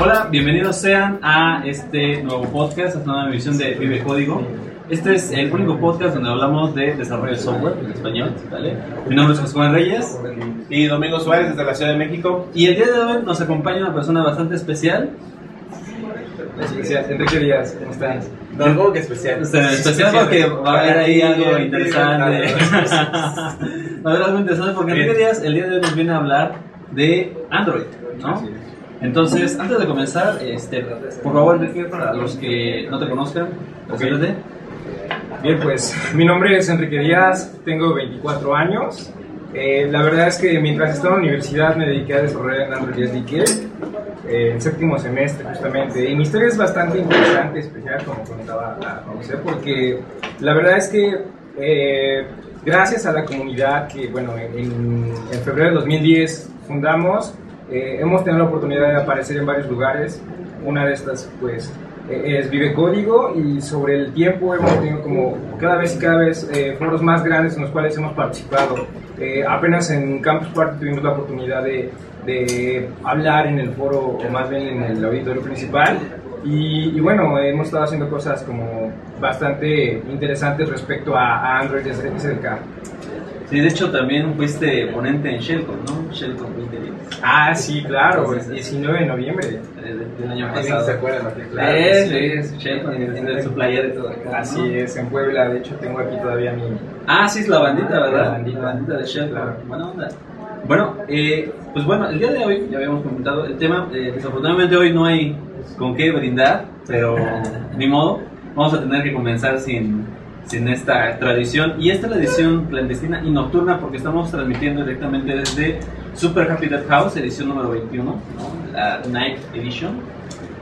Hola, bienvenidos sean a este nuevo podcast, a esta nueva emisión de Vive Código. Este es el único podcast donde hablamos de desarrollo de software en español. ¿vale? Mi nombre es José Juan Reyes Y Domingo Suárez desde la Ciudad de México. y el día de hoy nos acompaña una persona bastante especial. Gracias, Enrique Díaz, ¿cómo estás? No, como que especial. O sea, especial porque va a haber ahí algo interesante. Va a haber algo interesante porque Enrique Díaz el día de hoy nos viene a hablar de Android, ¿no? Entonces, antes de comenzar, este, por favor, Enrique, para los que no te conozcan, preséntate. Bien, pues mi nombre es Enrique Díaz, tengo 24 años. Eh, la verdad es que mientras estaba en la universidad me dediqué a desarrollar en Android SDK, eh, en séptimo semestre justamente. Y mi historia es bastante interesante, especial, como contaba a José, porque la verdad es que eh, gracias a la comunidad que, bueno, en, en febrero de 2010 fundamos, eh, hemos tenido la oportunidad de aparecer en varios lugares. Una de estas, pues, eh, es Vive Código y sobre el tiempo hemos tenido como cada vez y cada vez eh, foros más grandes en los cuales hemos participado. Eh, apenas en Campus Party tuvimos la oportunidad de, de hablar en el foro, o más bien en el auditorio principal. Y, y bueno, hemos estado haciendo cosas como bastante interesantes respecto a, a Android SDK. Sí, de hecho también fuiste ponente en Shellcon, ¿no? Shellcon 2010, Ah, sí, claro, el 19 de noviembre. eh, del año ¿Alguien pasado. se acuerda? no? Claro que sí, sí. Shellcon, en, su playera y todo. acá. Así es, en Puebla, de hecho tengo aquí todavía mi... Ah, sí, es la bandita, ¿verdad? La bandita. La bandita de Shell, Claro. Buena onda. Bueno, eh, pues bueno, el día de hoy ya habíamos comentado el tema. eh, desafortunadamente hoy no hay con qué brindar, pero ni modo. Vamos a tener que comenzar sin, sin esta tradición. Y esta es la edición clandestina y nocturna porque estamos transmitiendo directamente desde Super Happy Death House, edición número 21, ¿no? la Night Edition.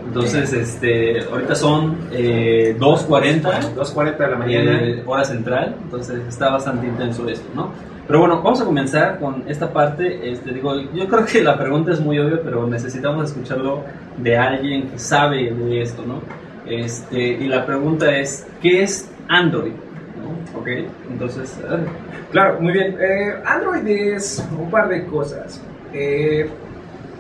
Entonces, este, ahorita son eh, 2.40 2.40 de la mañana. eh, hora central, entonces está bastante intenso esto, ¿no? Pero bueno, vamos a comenzar con esta parte. Este, digo, yo creo que la pregunta es muy obvia, pero necesitamos escucharlo de alguien que sabe de esto, ¿no? Este, y la pregunta es, ¿qué es Android? ¿No? ¿Ok? Entonces, ver. Claro, muy bien. Eh, Android es un par de cosas. Eh,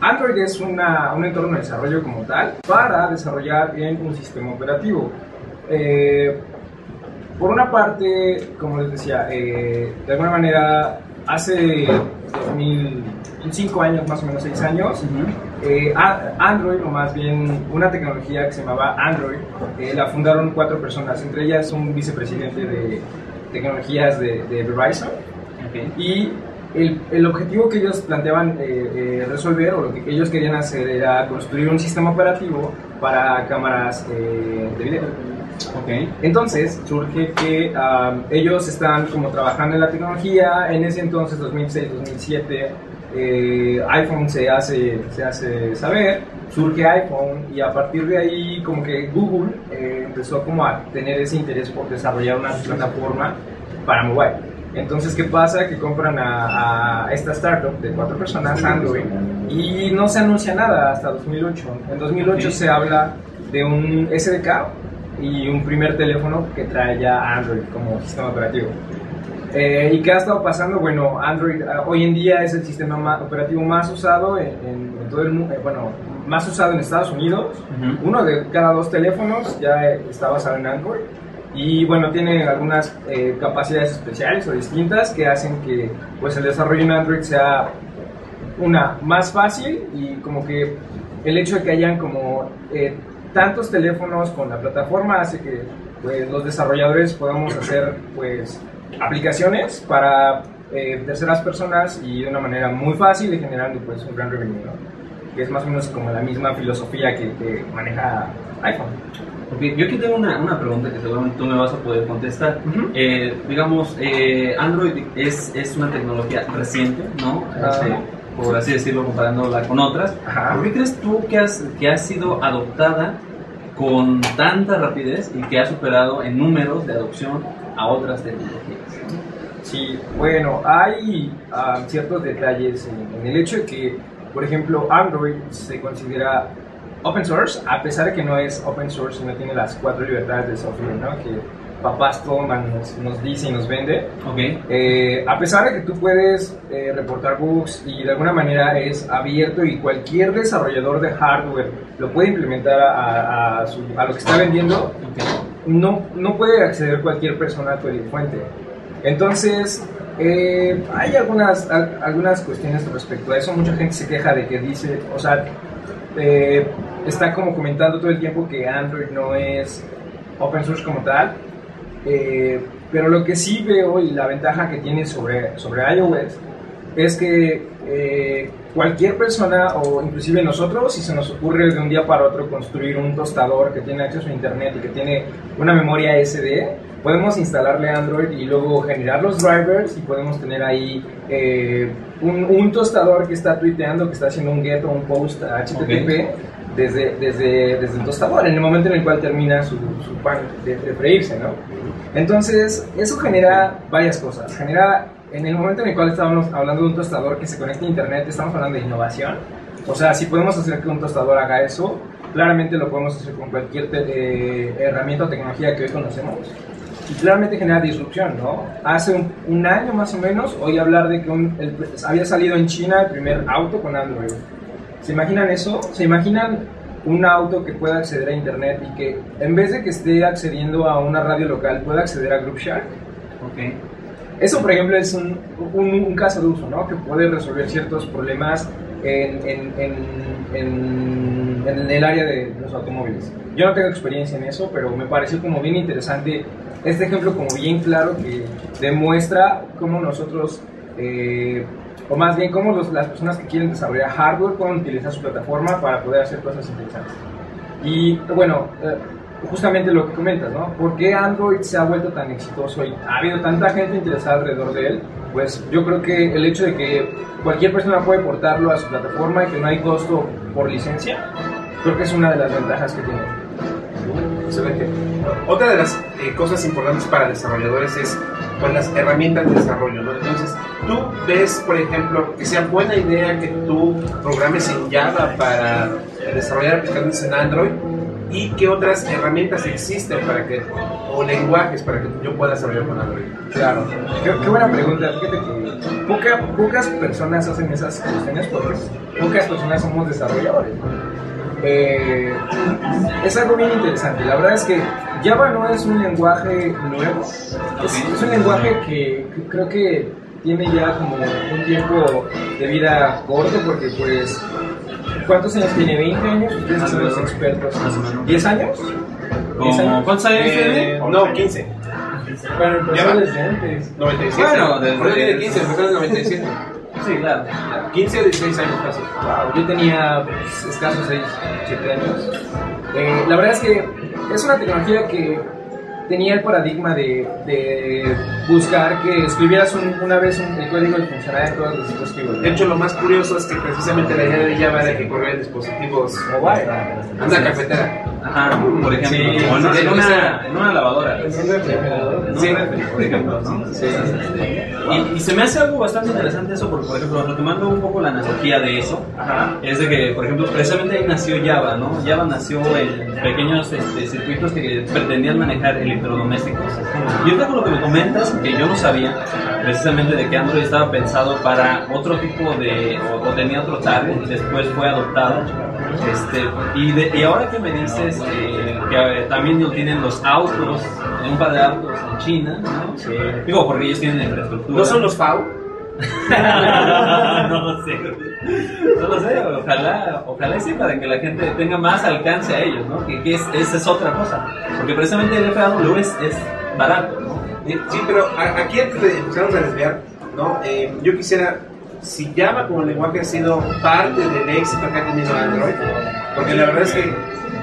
Android es una, un entorno de desarrollo como tal para desarrollar bien un sistema operativo. Eh, por una parte, como les decía, eh, de alguna manera, hace 2005 años, más o menos 6 años, eh, a- Android, o más bien una tecnología que se llamaba Android, eh, la fundaron cuatro personas, entre ellas un vicepresidente de tecnologías de, de Verizon. Ok. Y el, el objetivo que ellos planteaban eh, eh, resolver, o lo que ellos querían hacer, era construir un sistema operativo para cámaras eh, de video. Ok. Entonces surge que um, ellos están como trabajando en la tecnología, en ese entonces 2006-2007 eh, iPhone se hace, se hace saber, surge iPhone y a partir de ahí como que Google eh, empezó como a tener ese interés por desarrollar una plataforma para mobile. Entonces, ¿qué pasa? Que compran a, a esta startup de cuatro personas, Android, y no se anuncia nada hasta 2008. En 2008 Ok. se habla de un SDK y un primer teléfono que trae ya Android como sistema operativo. Eh, ¿Y qué ha estado pasando? Bueno, Android ah, hoy en día es el sistema ma- operativo más usado en, en- en todo el mundo, bueno, más usado en Estados Unidos. Uno de cada dos teléfonos ya eh, está basado en Android. Y bueno, tiene algunas eh, capacidades especiales o distintas que hacen que pues, el desarrollo en Android sea una más fácil y como que el hecho de que hayan como eh, tantos teléfonos con la plataforma hace que pues, los desarrolladores podamos hacer pues aplicaciones para eh, terceras personas y de una manera muy fácil y generando pues un gran revenue, ¿no? que es más o menos como la misma filosofía que, que maneja iPhone. Ok, yo aquí tengo una, una pregunta que seguramente tú me vas a poder contestar. Ujú. Eh, digamos, eh, Android es, es una tecnología reciente, ¿no? Este, por así decirlo, comparándola con otras. Ajá. ¿Por qué crees tú que, has, que ha sido adoptada con tanta rapidez y que ha superado en números de adopción a otras tecnologías? Sí, bueno, hay ah, ciertos detalles en, en el hecho de que, por ejemplo, Android se considera open source, a pesar de que no es open source y no tiene las cuatro libertades de software, ¿no? Que papás toman, nos, nos dice y nos vende. Ok. Eh, a pesar de que tú puedes eh, reportar bugs y de alguna manera es abierto y cualquier desarrollador de hardware lo puede implementar a, a su- a lo que está vendiendo, no, no puede acceder cualquier persona a tu fuente. Entonces, eh, hay algunas, al- algunas cuestiones respecto a eso. Mucha gente se queja de que dice, o sea, eh, está como comentando todo el tiempo que Android no es open source como tal. Eh, pero lo que sí veo y la ventaja que tiene sobre, sobre iOS es que cualquier persona o inclusive nosotros, si se nos ocurre de un día para otro construir un tostador que tiene acceso a internet y que tiene una memoria SD, podemos instalarle Android y luego generar los drivers y podemos tener ahí eh, un, un tostador que está tuiteando, que está haciendo un get o un post a HTTP desde, desde, desde el tostador, en el momento en el cual termina su, su pan de, de freírse, ¿no? Entonces, eso genera varias cosas. Genera, en el momento en el cual estamos hablando de un tostador que se conecta a internet, estamos hablando de innovación. O sea, si podemos hacer que un tostador haga eso, claramente lo podemos hacer con cualquier eh, herramienta o tecnología que hoy conocemos. Y claramente genera disrupción, ¿no? Hace un, un año más o menos, oí hablar de que un- el- había salido en China el primer auto con Android. ¿Se imaginan eso? ¿Se imaginan un auto que pueda acceder a internet y que en vez de que esté accediendo a una radio local pueda acceder a Group Shark? Ok. Eso, por ejemplo, es un, un, un caso de uso, ¿no? Que puede resolver ciertos problemas en, en, en, en- el área de los automóviles. Yo no tengo experiencia en eso, pero me pareció como bien interesante este ejemplo como bien claro que demuestra cómo nosotros, eh, o más bien cómo los- las personas que quieren desarrollar hardware pueden utilizar su plataforma para poder hacer cosas interesantes. Y bueno, eh, justamente lo que comentas, ¿no? ¿Por qué Android se ha vuelto tan exitoso y ha habido tanta gente interesada alrededor de él? Pues yo creo que el hecho de que cualquier persona puede portarlo a su plataforma y que no hay costo por licencia, creo que es una de las ventajas que tiene. Excelente. Otra de las eh, cosas importantes para desarrolladores es pues, las herramientas de desarrollo. ¿no? Entonces, tú ves, por ejemplo, que sea buena idea que tú programes en Java para desarrollar aplicaciones en Android y qué otras herramientas existen para que, o lenguajes para que yo pueda desarrollar con Android. Claro, qué, buena pregunta. Fíjate que poca- pocas personas hacen esas cuestiones porque pocas personas somos desarrolladores. Eh, es algo bien interesante. La verdad es que Java no es un lenguaje nuevo, es, un lenguaje que creo que tiene ya como un tiempo de vida corto porque pues... ¿Cuántos años tiene? ¿20 años? Ustedes son los expertos. Más o menos. ¿10 años? ¿Cuántos años tiene? Eh, no, 15. Bueno, empezó desde antes. 97. Bueno, desde- Por eso tiene 15, empezó en el 97. Sí, claro. 15 o 16 años casi. Wow, yo tenía pues, escasos 6, 7 años. Eh, la verdad es que es una tecnología que tenía el paradigma de, de buscar que escribieras un- una vez un- el código y funcionara en todos los dispositivos. De hecho, lo más curioso es que precisamente la idea de Java era que corría en dispositivos. mobile. Anda cafetera. Ajá, por ejemplo. Sí, o en, sí, en sí, una, en una lavadora. En un refrigerador. Sí. por ejemplo. Y, y se me hace algo bastante interesante eso, porque, por ejemplo, retomando un poco la analogía de eso, Ajá. es de que, por ejemplo, precisamente ahí nació Java, ¿no? Java nació en pequeños este, circuitos que pretendían manejar electrodomésticos. Y ahorita con lo que me comentas, que yo no sabía, precisamente de que Android estaba pensado para otro tipo de, o, o tenía otro target, y después fue adoptado. Este, y, de- y ahora que me dices eh, que eh, también lo tienen los autos, un par de autos en China, ¿no? Digo, porque ellos tienen infraestructura. ¿No son los FAO? no lo sé. No lo sé, ojalá, ojalá sí, para que la gente tenga más alcance a ellos, ¿no? Que, que es, esa es otra cosa. Porque precisamente el FAW es, es barato, ¿no? Sí, pero aquí antes de empezarnos a desviar, ¿no? Eh, yo quisiera, si Java como lenguaje ha sido parte del éxito que ha tenido Android, porque la verdad es que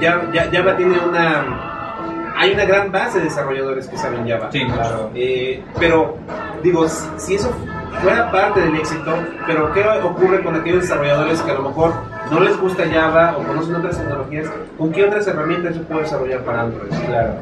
Java, Java tiene una... Hay una gran base de desarrolladores que saben Java. Sí, claro. Eh, pero, digo, si, eso fuera parte del éxito, pero ¿qué ocurre con aquellos desarrolladores que a lo mejor no les gusta Java o conocen otras tecnologías? ¿Con qué otras herramientas se puede desarrollar para Android? Claro.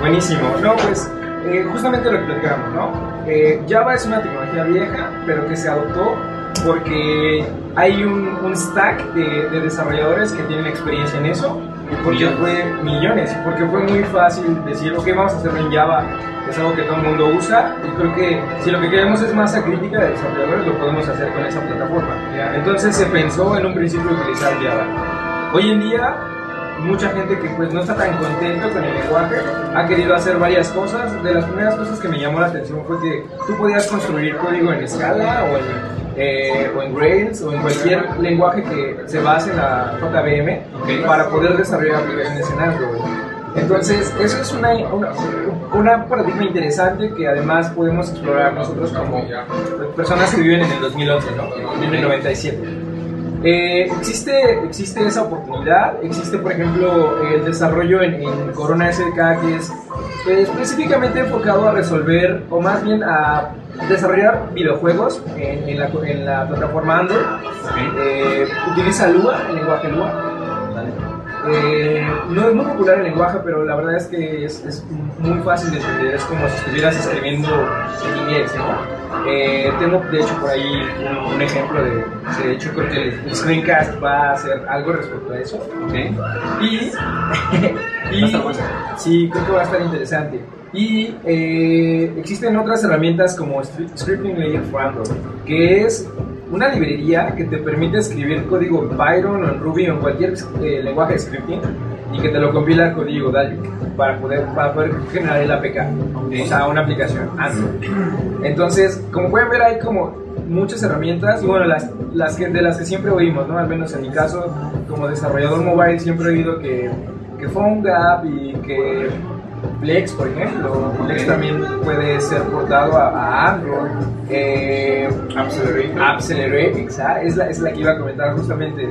Buenísimo. No, pues eh, justamente lo que platicamos, ¿no? Eh, Java es una tecnología vieja, pero que se adoptó porque hay un, un stack de, de desarrolladores que tienen experiencia en eso porque Millones. fue millones, porque fue muy fácil decir, ok, vamos a hacerlo en Java, es algo que todo el mundo usa, y creo que si lo que queremos es masa crítica de desarrolladores, lo podemos hacer con esa plataforma. Entonces se pensó en un principio utilizar Java. Hoy en día, mucha gente que pues no está tan contento con el lenguaje ha querido hacer varias cosas. De las primeras cosas que me llamó la atención fue que tú podías construir código en Scala o en eh, o en Rails o en cualquier lenguaje que se base en la JVM Ok. para poder desarrollar aplicaciones en Android. Entonces, eso es una, una, una paradigma interesante que además podemos explorar nosotros como personas que viven en el 2011, ¿no? en el 97. Eh, existe, existe esa oportunidad, existe por ejemplo el desarrollo en, en Corona SDK que es eh, específicamente enfocado a resolver o más bien a desarrollar videojuegos en, en la, en la plataforma Android. Eh, utiliza Lua, el lenguaje Lua. Eh, no es muy popular el lenguaje, pero la verdad es que es, es muy fácil de entender. Es como si estuvieras escribiendo en inglés, ¿no? Eh, tengo, de hecho, por ahí un, un ejemplo de, de hecho, creo que el, screencast va a hacer algo respecto a eso. Ok. Y, sí, creo que va a estar interesante. Y eh, existen otras herramientas como Scripting Layer for Android, que es una librería que te permite escribir código en Python o en Ruby o en cualquier eh, lenguaje de scripting y que te lo compila al código Dalvik para poder, para poder generar el APK, o sea, una aplicación Android. Entonces, como pueden ver, hay como muchas herramientas y bueno, las, las que, de las que siempre oímos, ¿no? Al menos en mi caso, como desarrollador mobile, siempre he oído que, que PhoneGap y que Flex, por ejemplo, Flex también puede ser portado a, a Android. Eh, Accelerate. Accelerate, exacto, es la, es la que iba a comentar justamente.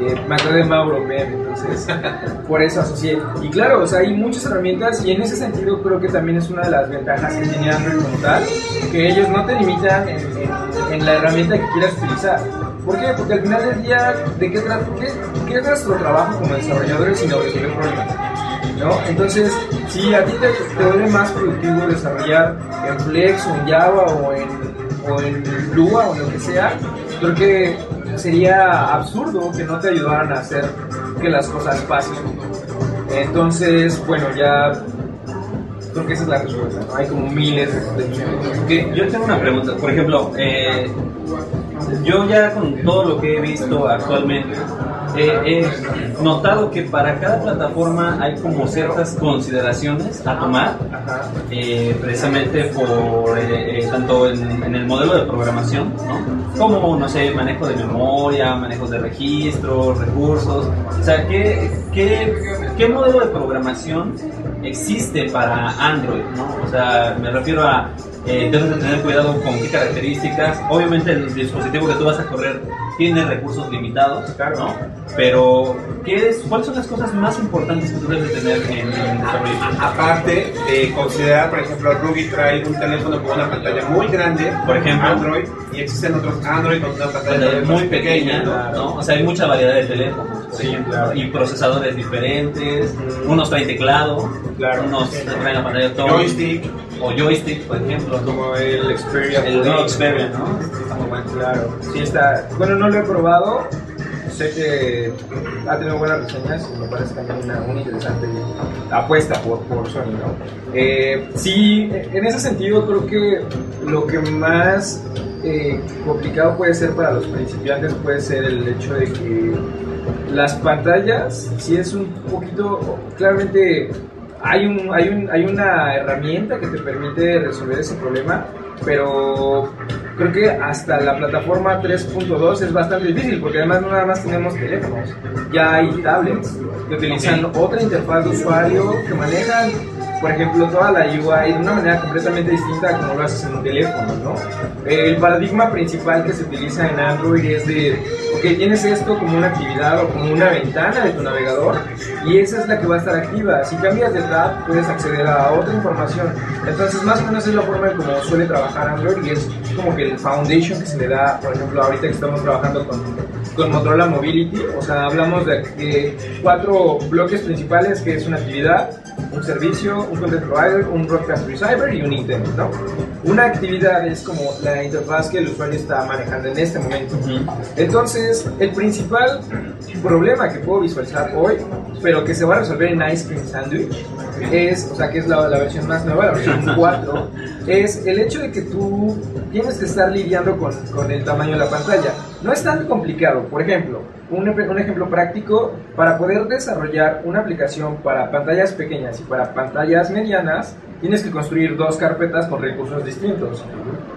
Eh, me acordé de Mauro Mem, entonces por eso asocié. Y claro, o sea, hay muchas herramientas y en ese sentido creo que también es una de las ventajas que tiene Android como tal, que ellos no te limitan en, en- en la herramienta que quieras utilizar. ¿Por qué? Porque al final del día, ¿de qué trata? ¿Qué, qué es nuestro trabajo como desarrolladores sino resolver problemas? ¿No? Entonces, si a ti te, te vuelve más productivo desarrollar en Flex o en Java o en, o en Lua o lo que sea, creo que sería absurdo que no te ayudaran a hacer que las cosas pasen. Entonces, bueno, ya creo que esa es la respuesta. Hay como miles de. Ok, yo tengo una pregunta. Por ejemplo, eh, yo ya con todo lo que he visto actualmente, eh, he notado que para cada plataforma hay como ciertas consideraciones a tomar, eh, precisamente por eh, eh, tanto en, en el modelo de programación, ¿no? como, no sé, manejo de memoria, manejos de registros, recursos. O sea, ¿qué, qué, qué modelo de programación existe para Android? ¿no? O sea, me refiero a, eh, debes de tener cuidado con qué características. Obviamente el dispositivo que tú vas a correr tiene recursos limitados, Claro. ¿no? Pero, ¿qué es, ¿cuáles son las cosas más importantes que tú debes de tener en, en desarrollo? Aparte de considerar, por ejemplo, Ruby trae un teléfono con una pantalla muy grande, Por ejemplo. Android, y existen otros Android con una pantalla muy pequeña, claro. ¿no? O sea, hay mucha variedad de teléfonos, por Sí, ejemplo, claro. y procesadores diferentes, Ujú. unos traen teclado, Claro. unos traen la pantalla touch, Joystick. o joystick, por ejemplo, Como el Xperia. el Xperia, ¿no? Claro, sí está. Bueno, no lo he probado. Sé que ha tenido buenas reseñas y me parece también una, una interesante apuesta por, por Sony, ¿no? Eh, sí, en ese sentido creo que lo que más eh, complicado puede ser para los principiantes puede ser el hecho de que las pantallas, si es un poquito, claramente hay, un, hay, un, hay una herramienta que te permite resolver ese problema, pero creo que hasta la plataforma 3.2 es bastante difícil, porque además no nada más tenemos teléfonos, ya hay tablets que utilizan otra interfaz de usuario que manejan, por ejemplo, toda la UI de una manera completamente distinta a como lo haces en un teléfono, ¿no? El paradigma principal que se utiliza en Android es de, ok, tienes esto como una actividad o como una ventana de tu navegador y esa es la que va a estar activa. Si cambias de tab, puedes acceder a otra información. Entonces, más o menos es la forma en cómo suele trabajar Android y es como que el foundation que se le da, por ejemplo, ahorita que estamos trabajando con, con Motorola Mobility, o sea, hablamos de, de cuatro bloques principales, que es una actividad, un servicio, un content provider, un broadcast receiver y un intent, ¿no? Una actividad es como la interfaz que el usuario está manejando en este momento. Entonces, el principal problema que puedo visualizar hoy, pero que se va a resolver en Ice Cream Sandwich, es, o sea, que es la, la versión más nueva, la versión 4, es el hecho de que tú tienes que estar lidiando con, con el tamaño de la pantalla. No es tan complicado. Por ejemplo, un, ejemplo práctico, para poder desarrollar una aplicación para pantallas pequeñas y para pantallas medianas, tienes que construir dos carpetas con recursos distintos.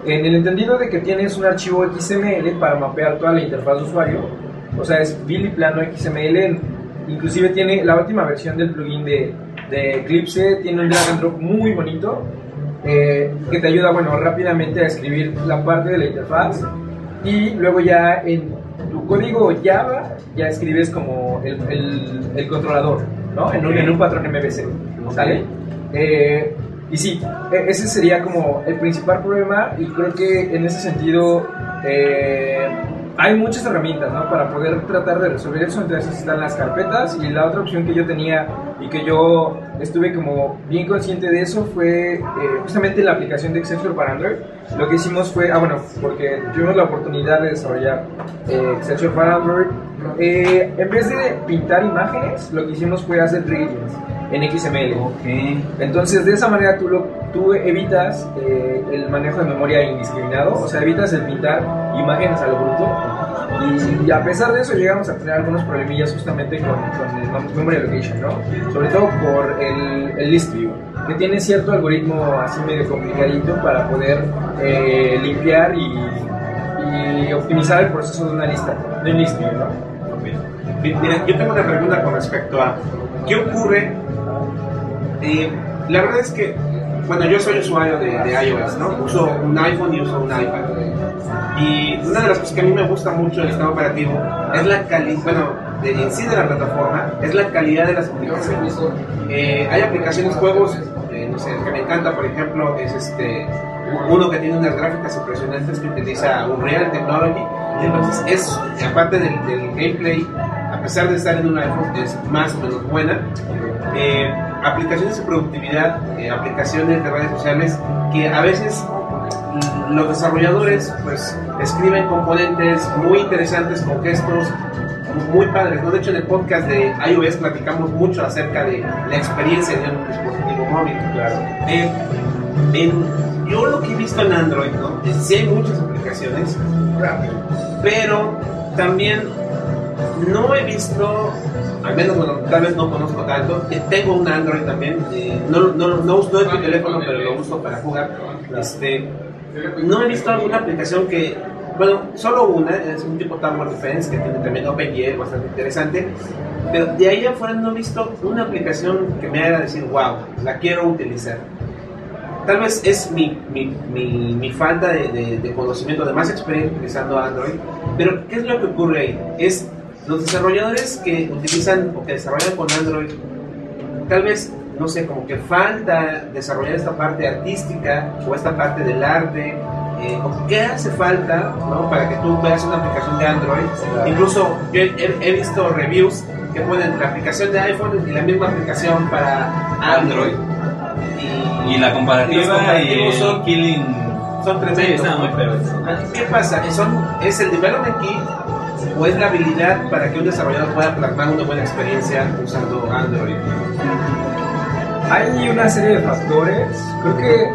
En el entendido de que tienes un archivo XML para mapear toda la interfaz de usuario, o sea, es Billy plano XML, inclusive tiene la última versión del plugin de, de Eclipse, tiene un drag and drop muy bonito, eh, que te ayuda, bueno, rápidamente a escribir la parte de la interfaz y luego ya en tu código Java ya escribes como el, el- el controlador, ¿no? En un, en un patrón MVC, ¿sale? Eh, y sí, e- ese sería como el principal problema y creo que en ese sentido eh, hay muchas herramientas, ¿no? Para poder tratar de resolver eso, esas están las carpetas y la otra opción que yo tenía y que yo estuve como bien consciente de eso fue eh, justamente la aplicación de Excelsior para Android. Lo que hicimos fue, ah bueno, porque tuvimos la oportunidad de desarrollar eh, Excelsior para Android, eh, en vez de pintar imágenes, lo que hicimos fue hacer gradients en XML. Ok. Entonces, de esa manera tú, lo, tú evitas eh, el manejo de memoria indiscriminado, o sea, evitas el pintar imágenes a lo bruto. Y, a pesar de eso, llegamos a tener algunos problemillas justamente con, con el mem- memory allocation, ¿no? Sobre todo por el, el list view, que tiene cierto algoritmo así medio complicadito para poder eh, limpiar y, y optimizar el proceso de una lista, de un list view, ¿no? Mi- Mira, yo tengo una pregunta con respecto a qué ocurre. Eh, la verdad es que, bueno, yo soy usuario de, de iOS, ¿no? Uso un iPhone y uso un iPad. Y una de las cosas que a mí me gusta mucho del sistema operativo es la calidad, bueno, de, en sí de la plataforma, es la calidad de las aplicaciones. Eh, hay aplicaciones, juegos, eh, no sé, el que me encanta, por ejemplo, es este uno que tiene unas gráficas impresionantes que utiliza Unreal Technology. Entonces es, aparte del, del gameplay, a pesar de estar en un iPhone, es más o menos buena. Eh, aplicaciones de productividad, eh, aplicaciones de redes sociales que a veces mm, los desarrolladores pues escriben componentes muy interesantes con gestos muy padres. ¿no? De hecho, en el podcast de iOS platicamos mucho acerca de la experiencia de un dispositivo móvil. Claro. Eh, en- yo lo que he visto en Android, ¿no? sí hay muchas aplicaciones, pero también no he visto, al menos tal vez no conozco tanto, tengo un Android también, eh, no, no, no uso mi teléfono, pero lo uso para jugar. Este, no he visto alguna aplicación que, bueno, solo una, es un tipo Tower Defense que tiene también OpenGL, bastante interesante, pero de ahí afuera no he visto una aplicación que me haga decir, wow, la quiero utilizar. Tal vez es mi, mi, mi, mi falta de, de- de conocimiento, de más experiencia utilizando Android, pero ¿qué es lo que ocurre ahí? Es los desarrolladores que utilizan o que desarrollan con Android, tal vez, no sé, como que falta desarrollar esta parte artística o esta parte del arte. eh, o ¿Qué hace falta ¿no? para que tú veas una aplicación de Android? Incluso yo he, he- he visto reviews que ponen la aplicación de iPhone y la misma aplicación para Android. Y, Y la y los comparativa y comparativos el son, killing. son Sí, tremendos. está muy. ¿Qué pasa? ¿Son, ¿Es el development kit o es la habilidad para que un desarrollador pueda plasmar una buena experiencia usando Android? Hay una serie de factores. Creo que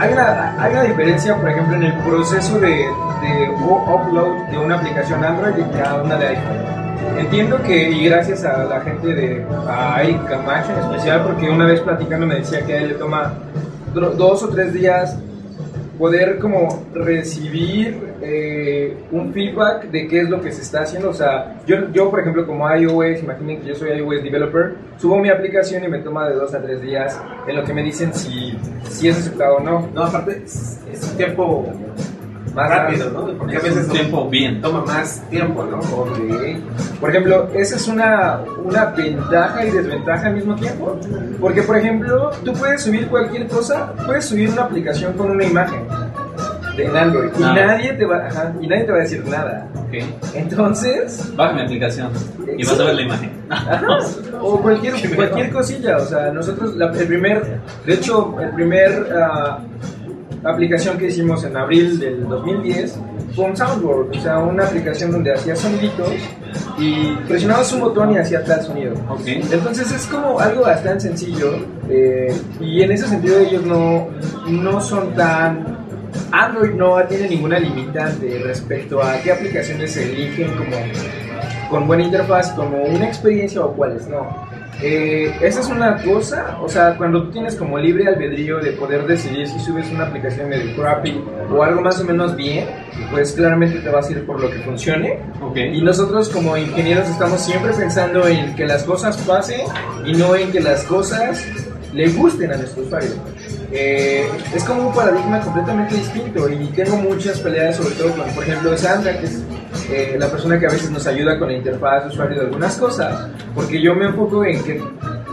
hay una, hay una diferencia, por ejemplo, en el proceso de, de upload de una aplicación Android y cada una de iPhone. Entiendo que, y gracias a la gente de a Eric Camacho en especial, porque una vez platicando me decía que a él le toma dos o tres días poder como recibir eh, un feedback de qué es lo que se está haciendo. O sea, yo, yo por ejemplo como iOS, imaginen que yo soy iOS developer, subo mi aplicación y me toma de dos a tres días en lo que me dicen si, si es aceptado o no. No, aparte es, es tiempo Más rápido, ¿no? Porque a Es veces tiempo bien. toma más tiempo, ¿no? Ok. Por ejemplo, esa es una, una ventaja y desventaja al mismo tiempo. Porque, por ejemplo, tú puedes subir cualquier cosa, puedes subir una aplicación con una imagen. en Android. Y nadie, te va, ajá, y nadie te va a decir nada. Ok. Entonces, Baja mi aplicación y vas a ver la imagen. Ajá, o cualquier, cualquier cosilla, o sea, nosotros, la, el primer, de hecho, el primer ah, aplicación que hicimos en abril del 2010 fue un soundboard, o sea, una aplicación donde hacías soniditos y presionabas un botón y hacía tal sonido. Entonces es como algo bastante sencillo eh, y en ese sentido ellos no, no son tan... Android no tiene ninguna limitante respecto a qué aplicaciones se eligen como con buena interfaz, como una experiencia o cuáles no. Eh, esa es una cosa, o sea, cuando tú tienes como libre albedrío de poder decidir si subes una aplicación medio crappy o algo más o menos bien, pues claramente te vas a ir por lo que funcione. Ok. Y nosotros como ingenieros estamos siempre pensando en que las cosas pasen y no en que las cosas le gusten a nuestro usuario. Eh, es como un paradigma completamente distinto y tengo muchas peleas sobre todo con, por ejemplo, Sandra, que es eh, la persona que a veces nos ayuda con la interfaz de usuario de algunas cosas, porque yo me enfoco en que,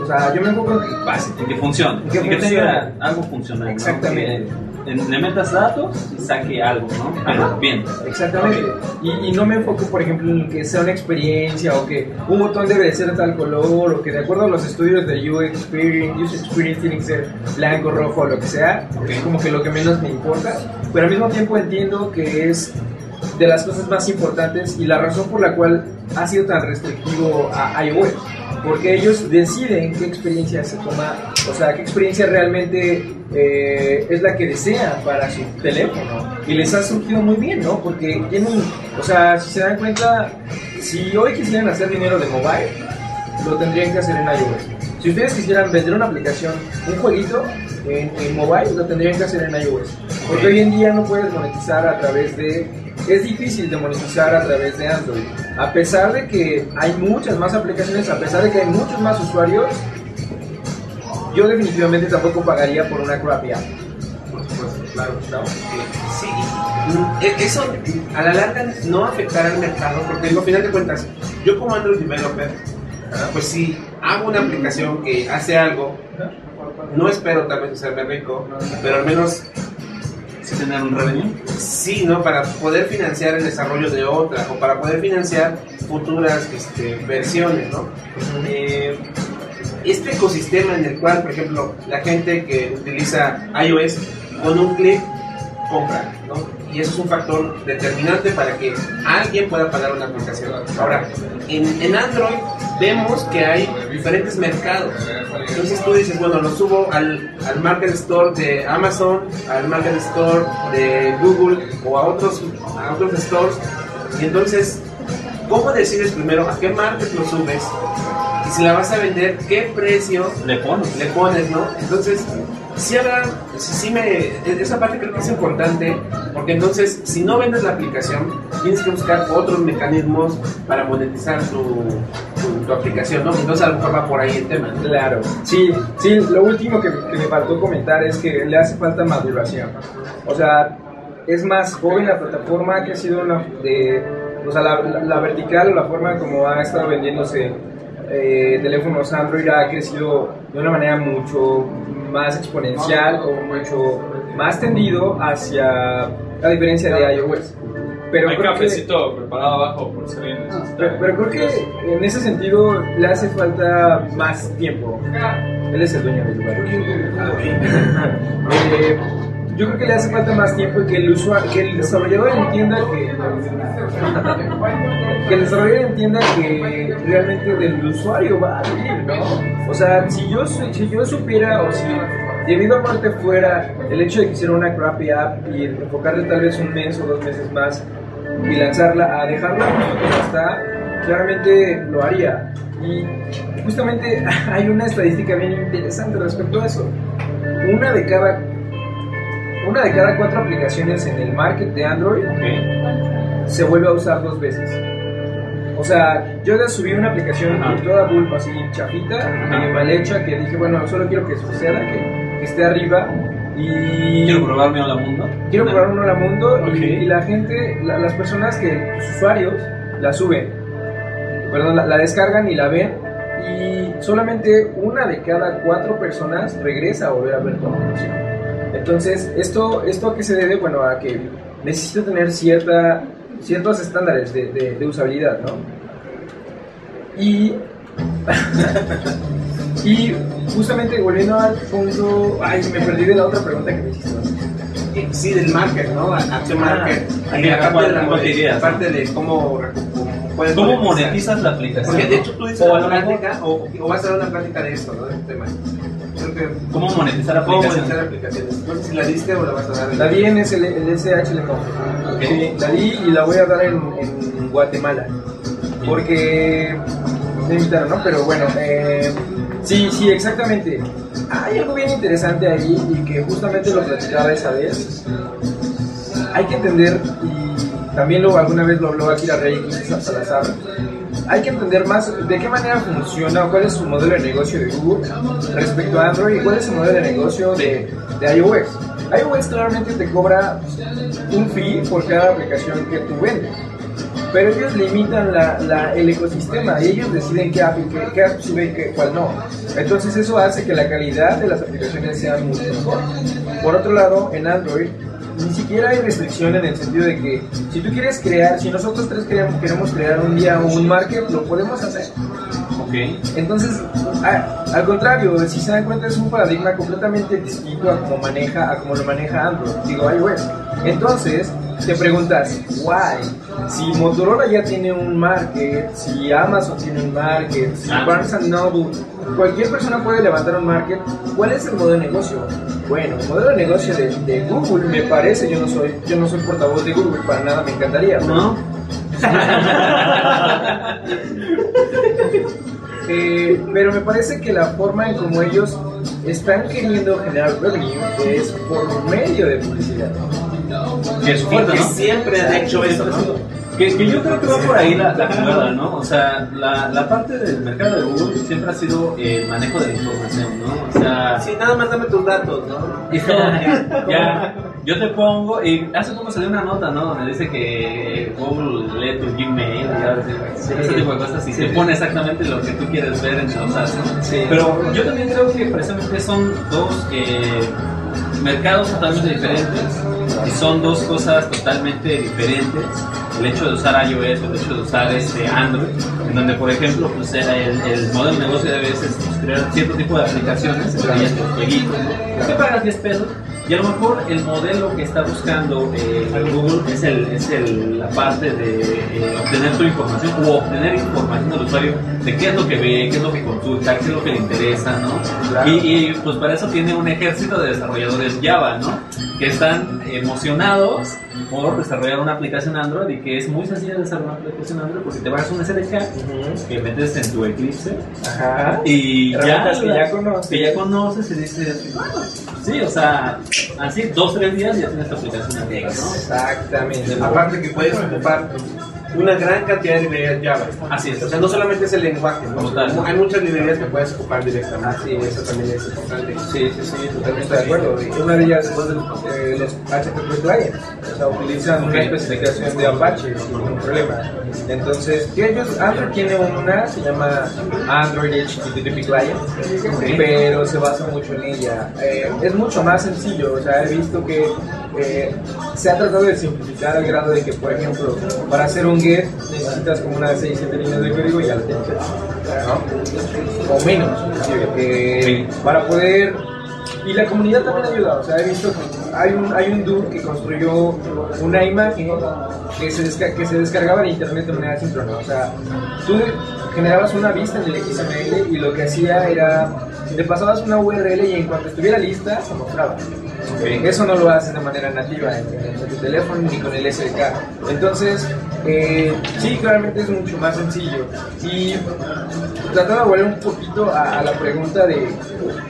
o sea, yo me enfoco en que pase. En que funcione. En que En que tenga algo funcional. ¿no? Exactamente. Que en- le metas datos y saque algo, ¿no? Pero bien. Exactamente. Y, y no me enfoco, por ejemplo, en que sea una experiencia o que un botón debe de ser de tal color o que de acuerdo a los estudios de UX Experience, User Experience tiene que ser blanco, rojo o lo que sea. Es como que lo que menos me importa. Pero al mismo tiempo entiendo que es de las cosas más importantes y la razón por la cual ha sido tan restrictivo a iOS. Porque ellos deciden qué experiencia se toma, o sea, qué experiencia realmente eh, es la que desean para su teléfono. Y les ha surgido muy bien, ¿no? Porque tienen, o sea, si se dan cuenta, si hoy quisieran hacer dinero de mobile, lo tendrían que hacer en iOS. Si ustedes quisieran vender una aplicación, un jueguito en, en mobile, lo tendrían que hacer en iOS. Porque hoy en día no puedes monetizar a través de... Es difícil de monetizar a través de Android. A pesar de que hay muchas más aplicaciones, a pesar de que hay muchos más usuarios, yo definitivamente tampoco pagaría por una crappy app. Por supuesto, claro. ¿no? Sí, e- eso a la larga no afectará al mercado, porque digo, al final de cuentas, yo como Android developer, pues si hago una aplicación que hace algo, no espero tal vez hacerme rico, pero al menos Sí tener un revenue. sí, ¿no? Para poder financiar el desarrollo de otra o para poder financiar futuras este, versiones, ¿no? Eh, este ecosistema en el cual, por ejemplo, la gente que utiliza iOS con un clic compra, ¿no? Y eso es un factor determinante para que alguien pueda pagar una aplicación. Ahora, en, en Android vemos que hay diferentes mercados. Entonces tú dices, bueno, lo subo al, al Market Store de Amazon, al Market Store de Google o a otros, a otros stores. Y entonces, ¿cómo decides primero a qué market lo subes? Y si la vas a vender, ¿qué precio Le pones. le pones, no? Entonces, sí habrá, sí, sí me, esa parte creo que es importante, porque entonces, si no vendes la aplicación, tienes que buscar otros mecanismos para monetizar tu, tu, aplicación, ¿no? Entonces, a lo por ahí el tema. Claro, sí, sí, lo último que, me faltó comentar es que le hace falta maduración. O sea, es más joven la plataforma que ha sido una de, o sea, la vertical o la forma como ha estado vendiéndose eh, teléfonos Android ha crecido de una manera mucho más exponencial o mucho más tendido hacia, a diferencia de iOS. Pero Hay creo que- cafecito preparado abajo por si alguien necesita. pero, pero creo que en ese sentido le hace falta más tiempo. Él es el dueño del lugar. Eh, yo creo que le hace falta más tiempo y que el usuario, que el desarrollador entienda que que el desarrollador entienda que realmente del usuario va a vivir, ¿no? O sea, si yo si yo supiera o si debido a parte fuera el hecho de que hiciera una crappy app y enfocarle tal vez un mes o dos meses más y lanzarla a dejarla como está, claramente lo haría. Y justamente hay una estadística bien interesante respecto a eso. Una de cada una de cada cuatro aplicaciones en el market de Android Ok. se vuelve a usar dos veces. O sea, yo ya subí una aplicación Ajá. toda bulb así chafita, medio mal hecha, que dije, bueno, solo quiero que suceda, que, que esté arriba. Y Quiero probarme a la mundo. quiero probar uno a mundo y- Ok. y, la gente, la- las personas que, los usuarios, la suben, perdón, la, la descargan y la ven y solamente una de cada cuatro personas regresa a volver a ver tu aplicación. Entonces, ¿esto, ¿esto a qué se debe? Bueno, a que necesito tener cierta, ciertos estándares de, de- de usabilidad, ¿no? Y, y justamente volviendo al punto, ay, me perdí de la otra pregunta que me hiciste. Eh, Sí, del market, ¿no? Acción market. Ah, Y ¿a aparte de la cómo, cómo puedes ¿Cómo monetizar. monetizas la aplicación? Porque de hecho tú dices O a una lo mejor- plática, o, o vas a dar una plática de esto, ¿no? De este tema. Que. ¿Cómo monetizar ¿Cómo aplicaciones? monetizar aplicaciones? No sé si la diste o la vas a dar. La di en SL el SHL Ok. Sí, la di y la voy a dar en, en Guatemala. Porque me invitaron, ¿no? Pero bueno, eh, sí, sí, exactamente. Hay algo bien interesante ahí y que justamente lo platicaba esa vez. Hay que entender, y también lo, alguna vez lo habló Akira Rey y Salazar, hay que entender más de qué manera funciona cuál es su modelo de negocio de Google respecto a Android y cuál es su modelo de negocio de, de iOS. iOS claramente te cobra un fee por cada aplicación que tú vendes. Pero ellos limitan la, la- el ecosistema y ellos deciden qué app, qué, qué app sube y qué- cuál no. Entonces eso hace que la calidad de las aplicaciones sea mucho mejor. Por otro lado, en Android ni siquiera hay restricción en el sentido de que si tú quieres crear, si nosotros tres queremos, queremos crear un día un market, lo podemos hacer. Ok. Entonces, a- al contrario, si se dan cuenta es un paradigma completamente distinto a cómo maneja, a cómo lo maneja Android, digo iOS. Entonces, te preguntas, why? Si Motorola ya tiene un market, si Amazon tiene un market, si Ah. Barnes and Noble, cualquier persona puede levantar un market, ¿cuál es el modelo de negocio? Bueno, el modelo de negocio de, de Google me parece, yo no soy, yo no soy portavoz de Google, para nada me encantaría. pero- ¿No? Eh, pero me parece que la forma en como ellos están queriendo generar revenue es por medio de publicidad. Que es fuerte, siempre han hecho eso, ¿no? Que, que yo creo que va por ahí la, la jugada, ¿no? O sea, la, la parte del mercado de Google siempre ha sido el manejo de la información, ¿no? O sea, Sí, nada más dame tus datos, ¿no? y todo, ya, ya, yo te pongo, y hace poco salió una nota, ¿no? Donde dice que Google lee tu Gmail, y ya, ese tipo de cosas, y te pone exactamente lo que tú quieres ver en los ¿no? Sí. Pero yo también creo que precisamente son dos eh, mercados totalmente diferentes y son dos cosas totalmente diferentes. El hecho de usar iOS o el hecho de usar este Android, en donde por ejemplo pues, el, el modelo de negocio de veces es pues, crear cierto tipo de aplicaciones, entre ellas los jueguitos, ¿no? que pagas 10 pesos y a lo mejor el modelo que está buscando eh, Google es, el, es el, la parte de eh, obtener tu información o obtener información del usuario de qué es lo que ve, qué es lo que consulta, qué es lo que le interesa, ¿no? Claro. Y, y, pues para eso tiene un ejército de desarrolladores Java, ¿no? Que están emocionados por desarrollar una aplicación Android y que es muy sencillo de desarrollar una aplicación Android porque te bajas un SDK que metes en tu Eclipse Ajá. y ya, que ya conoces. que ya conoces y dices, bueno, sí, o sea, así dos, tres días ya tienes tu aplicación Android, ¿no? Exactamente. Aparte que puedes ocupar una gran cantidad de librerías Java. Así es. O sea, no solamente es el lenguaje, ¿no? Total. Hay muchas librerías que puedes ocupar directamente. Así es. Eso también es importante. Sí, sí, sí, totalmente de acuerdo. Y una de ellas es eh, los HTTP clients. O sea, utilizan una especificación de Apache sin ningún problema. Entonces, ellos, Android tiene una, se llama Android HTTP Client, pero se basa mucho en ella. Eh, es mucho más sencillo, o sea, he visto que eh, se ha tratado de simplificar al grado de que, por ejemplo, para hacer un get necesitas como unas 6, 7 líneas de código y ya lo tienes ¿no? O menos. Eh, para poder y la comunidad también ayuda, o sea, he visto que hay un, hay un dude que construyó una imagen que se, desca- que se descargaba en internet de manera síncrona, o sea, tú generabas una vista en el XML y lo que hacía era, le pasabas una URL y en cuanto estuviera lista, se mostraba. Eso no lo haces de manera nativa en, en tu teléfono ni con el SDK. Entonces, eh, sí, claramente es mucho más sencillo. Y tratando de volver un poquito a, a la pregunta de,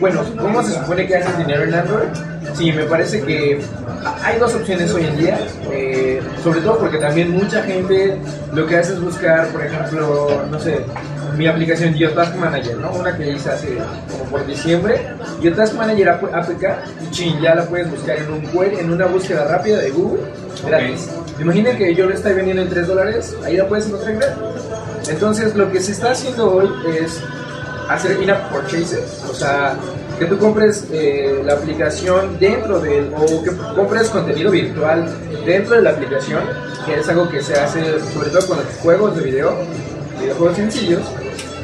bueno, ¿cómo se supone que haces dinero en Android? Sí, me parece que hay dos opciones hoy en día, eh, sobre todo porque también mucha gente lo que hace es buscar, por ejemplo, no sé, mi aplicación Geotask Manager, ¿no? Una que hice hace como por diciembre. Geotask Manager AP- APK, y chin, ya la puedes buscar en un query, en una búsqueda rápida de Google, gratis. Imaginen que yo lo estoy vendiendo en 3 dólares, ahí la puedes encontrar gratis. Entonces, lo que se está haciendo hoy es hacer in-app purchases, o sea, que tú compres eh, la aplicación dentro del, o que compres contenido virtual dentro de la aplicación, que es algo que se hace sobre todo con los juegos de video, videojuegos sencillos,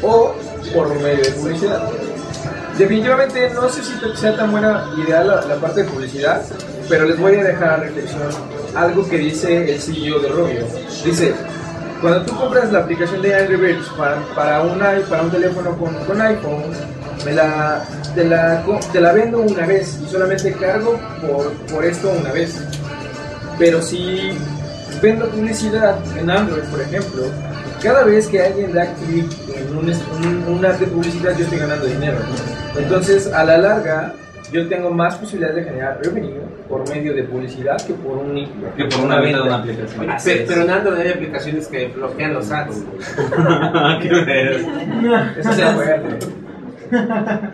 o por medio de publicidad. Definitivamente no sé si sea tan buena idea la, parte de publicidad, pero les voy a dejar a reflexión algo que dice el CEO de Robio. Dice, cuando tú compras la aplicación de Angry Birds para, para, una, para un teléfono con, con iPhone, me la, te, la, te la vendo una vez y solamente cargo por, por esto una vez. Pero si vendo publicidad en Android, por ejemplo, cada vez que alguien da clic en un, un, una de publicidad, yo estoy ganando dinero. Entonces, a la larga, yo tengo más posibilidades de generar revenue por medio de publicidad que por un Que por una venta de una aplicación. Oye, pe- pero en Android hay aplicaciones que bloquean los ads. Qué ver. Eso es fuerte.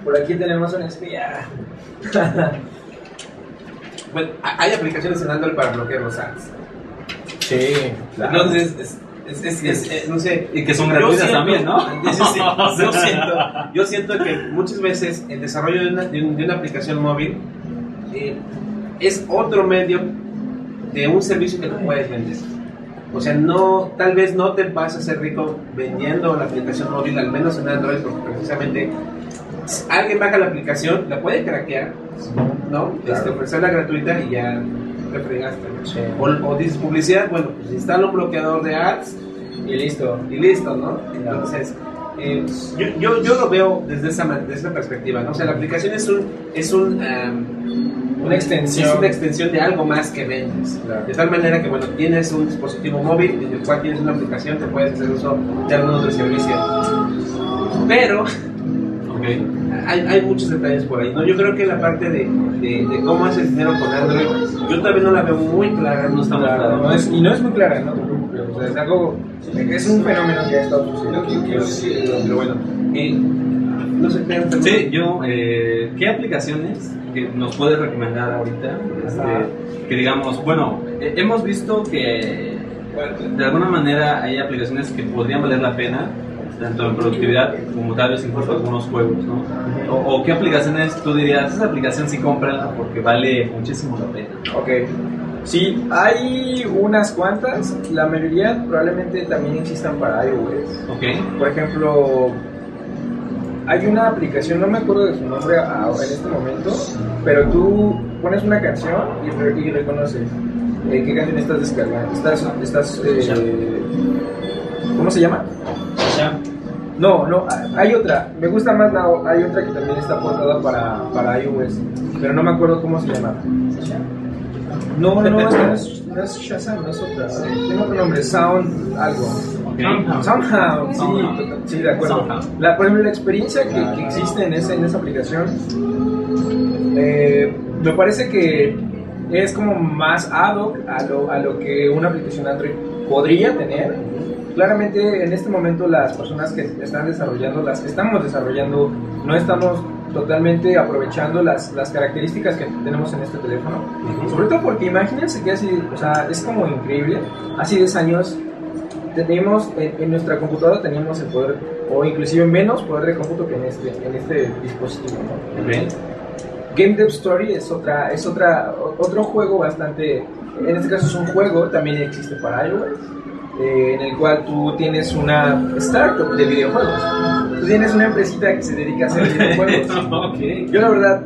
Por aquí tenemos una espía. Bueno, ha- hay aplicaciones en Android para bloquear los ads. Sí, Entonces, es, es, no sé. Y que son gratuitas siento- también, ¿no? Yo siento, yo siento que muchas veces el desarrollo de una, de un- de una aplicación móvil eh, es otro medio de un servicio que tú puedes vender. O sea, no, tal vez no te vas a hacer rico vendiendo la aplicación móvil, al menos en Android, porque precisamente alguien baja la aplicación, la puede craquear, ¿no? Este, ofrecerla gratuita y ya te fregaste. O, o dices publicidad, bueno, pues instala un bloqueador de ads Y listo. y listo, ¿no? Entonces, eh, yo, yo, yo lo veo desde esa, desde esa perspectiva, ¿no? O sea, la aplicación es un, es un, Una extensión. es una extensión de algo más que vendes. Claro. De tal manera que, bueno, tienes un dispositivo móvil en el cual tienes una aplicación, te puedes hacer uso de algún otro servicio. Pero. Hay, hay muchos detalles por ahí, ¿no? Yo creo que la parte de, de, de cómo haces dinero con Android, yo todavía no la veo muy clara, no está muy Claro, clara. no es- y no es muy clara, no te preocupes. O sea, es algo. Es un fenómeno que ha estado sucediendo. Pero bueno, eh, no sé, ¿qué Sí, yo, eh, ¿qué aplicaciones que nos puedes recomendar ahorita? Este, que digamos, bueno, eh, hemos visto que de alguna manera hay aplicaciones que podrían valer la pena, tanto en productividad como tal vez incluso algunos juegos, ¿no? O, o qué aplicaciones tú dirías, esa aplicación sí cómprala porque vale muchísimo la pena. Ok. Sí, hay unas cuantas. La mayoría probablemente también existan para iOS. ¿Ok? Por ejemplo, hay una aplicación, no me acuerdo de su nombre en este momento, pero tú pones una canción y, re- y reconoce eh, qué canción estás descargando. Estás, estás, eh, ¿Cómo se llama? No, no, hay otra. Me gusta más la. Hay otra que también está aportada para, para iOS, pero no me acuerdo cómo se llama. No, no, no, es, no es, Shazam, no es otra. Tiene otro nombre, Sound algo. Ok. Soundhound, sí, Soundhound. sí, de acuerdo. Soundhound. La, por ejemplo, la experiencia que, que existe en, ese, en esa aplicación eh, me parece que es como más ad hoc a lo, a lo que una aplicación Android podría tener. Claramente en este momento las personas que están desarrollando, las que estamos desarrollando, no estamos totalmente aprovechando las, las características que tenemos en este teléfono. Sobre todo porque imagínense que así, o sea, es como increíble, hace 10 años tenemos en, en nuestra computadora teníamos el poder, o inclusive menos poder de cómputo que en este, en este dispositivo. ¿no? Game Dev Story es otra, es otra, otro juego bastante, en este caso es un juego, también existe para iOS, eh, en el cual tú tienes una startup de videojuegos. Tú tienes una empresita que se dedica a hacer videojuegos. Yo la verdad,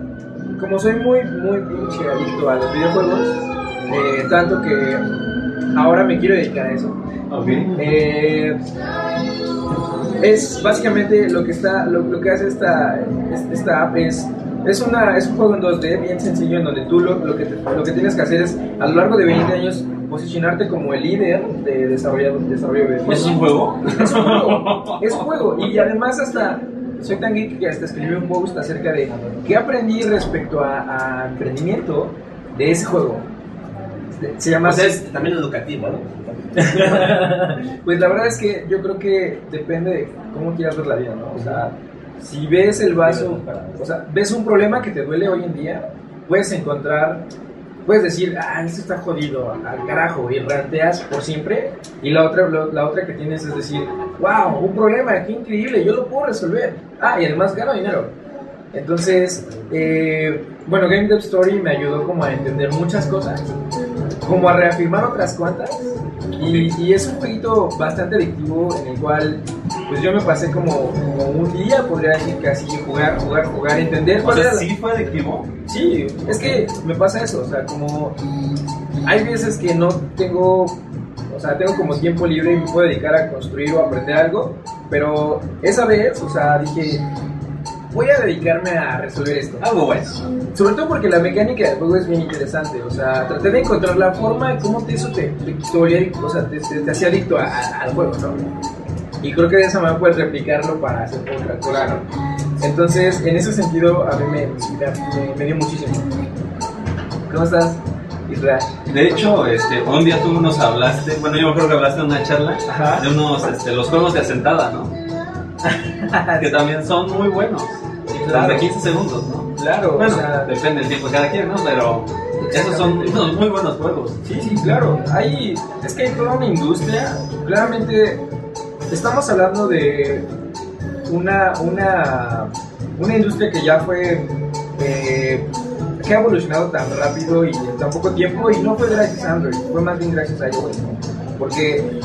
como soy muy, muy pinche adicto a los videojuegos, eh, tanto que ahora me quiero dedicar a eso. Ok. Eh, es básicamente lo que está lo, lo que hace esta, es- esta app es es, una, es un juego en 2D bien sencillo en donde tú lo, lo que, lo que tienes que hacer es a lo largo de 20 años posicionarte como el líder de desarrollo, desarrollo de ¿Y eso es un juego? es un juego. Es un juego. Y además hasta soy tan geek que hasta escribí un post acerca de qué aprendí respecto a, a emprendimiento de ese juego. Se llama... O sea, es también educativo, ¿no? pues la verdad es que yo creo que depende de cómo quieras ver la vida, ¿no? O sea, si ves el vaso, o sea, ves un problema que te duele hoy en día, puedes encontrar, puedes decir, ah, esto está jodido, al carajo, y ranteas por siempre, y la otra, la otra que tienes es decir, wow, un problema, qué increíble, yo lo puedo resolver. Ah, y además gano dinero. Entonces, eh, bueno, Game Dev Story me ayudó como a entender muchas cosas, como a reafirmar otras cuantas. Y, y es un jueguito bastante adictivo en el cual pues yo me pasé como, como un día, podría decir que así, jugar, jugar, jugar, entender O cuál sea, era la- sí fue adictivo. Sí, es que me pasa eso, o sea, como hay veces que no tengo, o sea, tengo como tiempo libre y me puedo dedicar a construir o aprender algo, pero esa vez, o sea, dije, voy a dedicarme a resolver esto. Algo bueno. Sobre todo porque la mecánica del juego es bien interesante, o sea, traté de encontrar la forma de cómo te, eso te, te, te o sea, te, te- hacía adicto a- a- al juego, ¿no? Y creo que de esa manera puedes replicarlo para hacer otra cosa. ¿no? Entonces, en ese sentido, a mí me, me, me dio muchísimo. ¿Cómo estás, Israel? De hecho, este, un día tú nos hablaste, bueno, yo me acuerdo que hablaste en una charla Ajá. de unos, este, los juegos de asentada, ¿no? que también son muy buenos. Los de 15 segundos, ¿no? Claro, Bueno, o sea, depende del tiempo de cada quien, ¿no? Pero esos son unos muy buenos juegos. Sí, sí, claro. Hay, es que hay toda una industria. Claramente, estamos hablando de una, una, una industria que ya fue. eh, que ha evolucionado tan rápido y en tan poco tiempo. Y no fue gracias a Android, fue más bien gracias a iOS. Porque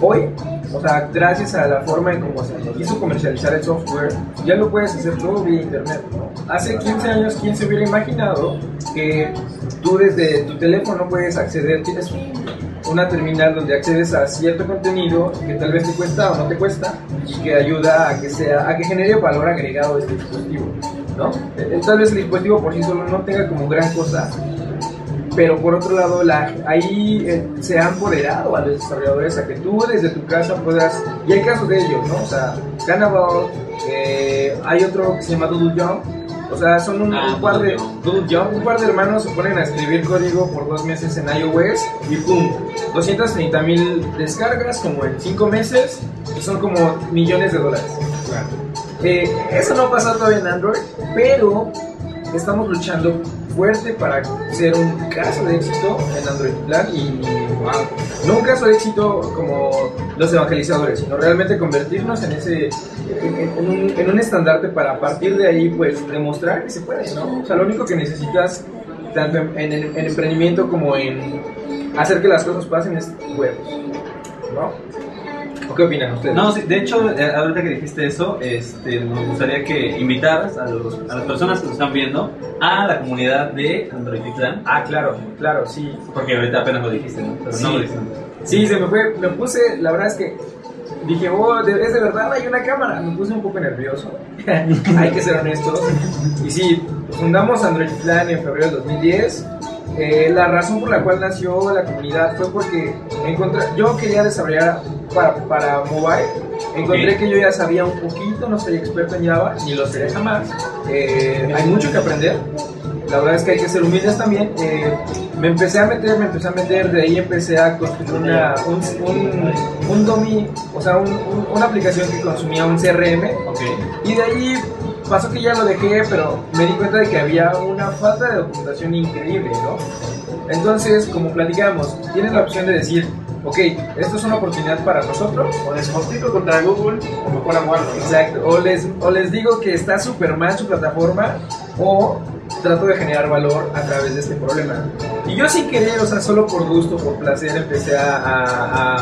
hoy, o sea, gracias a la forma en cómo se quiso comercializar el software, ya lo puedes hacer todo vía internet. ¿no? Hace 15 años, ¿quién se hubiera imaginado que tú desde tu teléfono puedes acceder, tienes una terminal donde accedes a cierto contenido que tal vez te cuesta o no te cuesta y que ayuda a que sea a que genere valor agregado este dispositivo, ¿no? Eh, Tal vez el dispositivo por sí solo no tenga como gran cosa, pero por otro lado la, ahí eh, se ha empoderado a los desarrolladores a que tú desde tu casa puedas y hay casos de ellos, ¿no? O sea, Cannibal, eh, hay otro que se llama Doodle Jump, o sea, son un, Ah, un par de Doodle Jump. Un par de hermanos se ponen a escribir código por dos meses en iOS y ¡pum! 230 mil descargas como en cinco meses y son como millones de dólares. Eh, eso no pasa todavía en Android, pero estamos luchando fuerte para ser un caso de éxito en Android Plan y no un caso de éxito como los evangelizadores, sino realmente convertirnos en ese en, un, estandarte para partir de ahí pues demostrar que se puede, ¿no? O sea, lo único que necesitas tanto en- en emprendimiento como en hacer que las cosas pasen es huevos, ¿no? ¿O qué opinan ustedes? No, sí, de hecho, eh, ahorita que dijiste eso, este, nos gustaría que invitaras a, los, a las personas que nos están viendo a la comunidad de Android Plan, Ah, claro, claro, sí. porque ahorita apenas lo dijiste, ¿no? Pero Sí. no lo dijiste. Sí, se me fue, me puse, la verdad es que dije, oh, de- es de verdad, hay una cámara. Me puse un poco nervioso, hay que ser honestos. Y sí, fundamos Android Plan en febrero del 2010. Eh, la razón por la cual nació la comunidad fue porque encontré, yo quería desarrollar para, para mobile. Encontré que yo ya sabía un poquito, no soy experto en Java, ni lo seré jamás. Eh, hay mucho que aprender. La verdad es que hay que ser humildes también. Eh, me empecé a meter, me empecé a meter, de ahí empecé a construir una, un, un, un dummy, o sea, un- un- una aplicación que consumía un CRM. Ok. Y de ahí pasó que ya lo dejé, pero me di cuenta de que había una falta de documentación increíble, ¿no? Entonces, como platicamos, tienes la opción de decir, ok, esto es una oportunidad para nosotros, O les compito contra Google o mejor aguardo. ¿no? Exacto, o les, o les digo que está súper mal su plataforma o trato de generar valor a través de este problema. Y yo sin querer, o sea, solo por gusto, por placer, empecé a,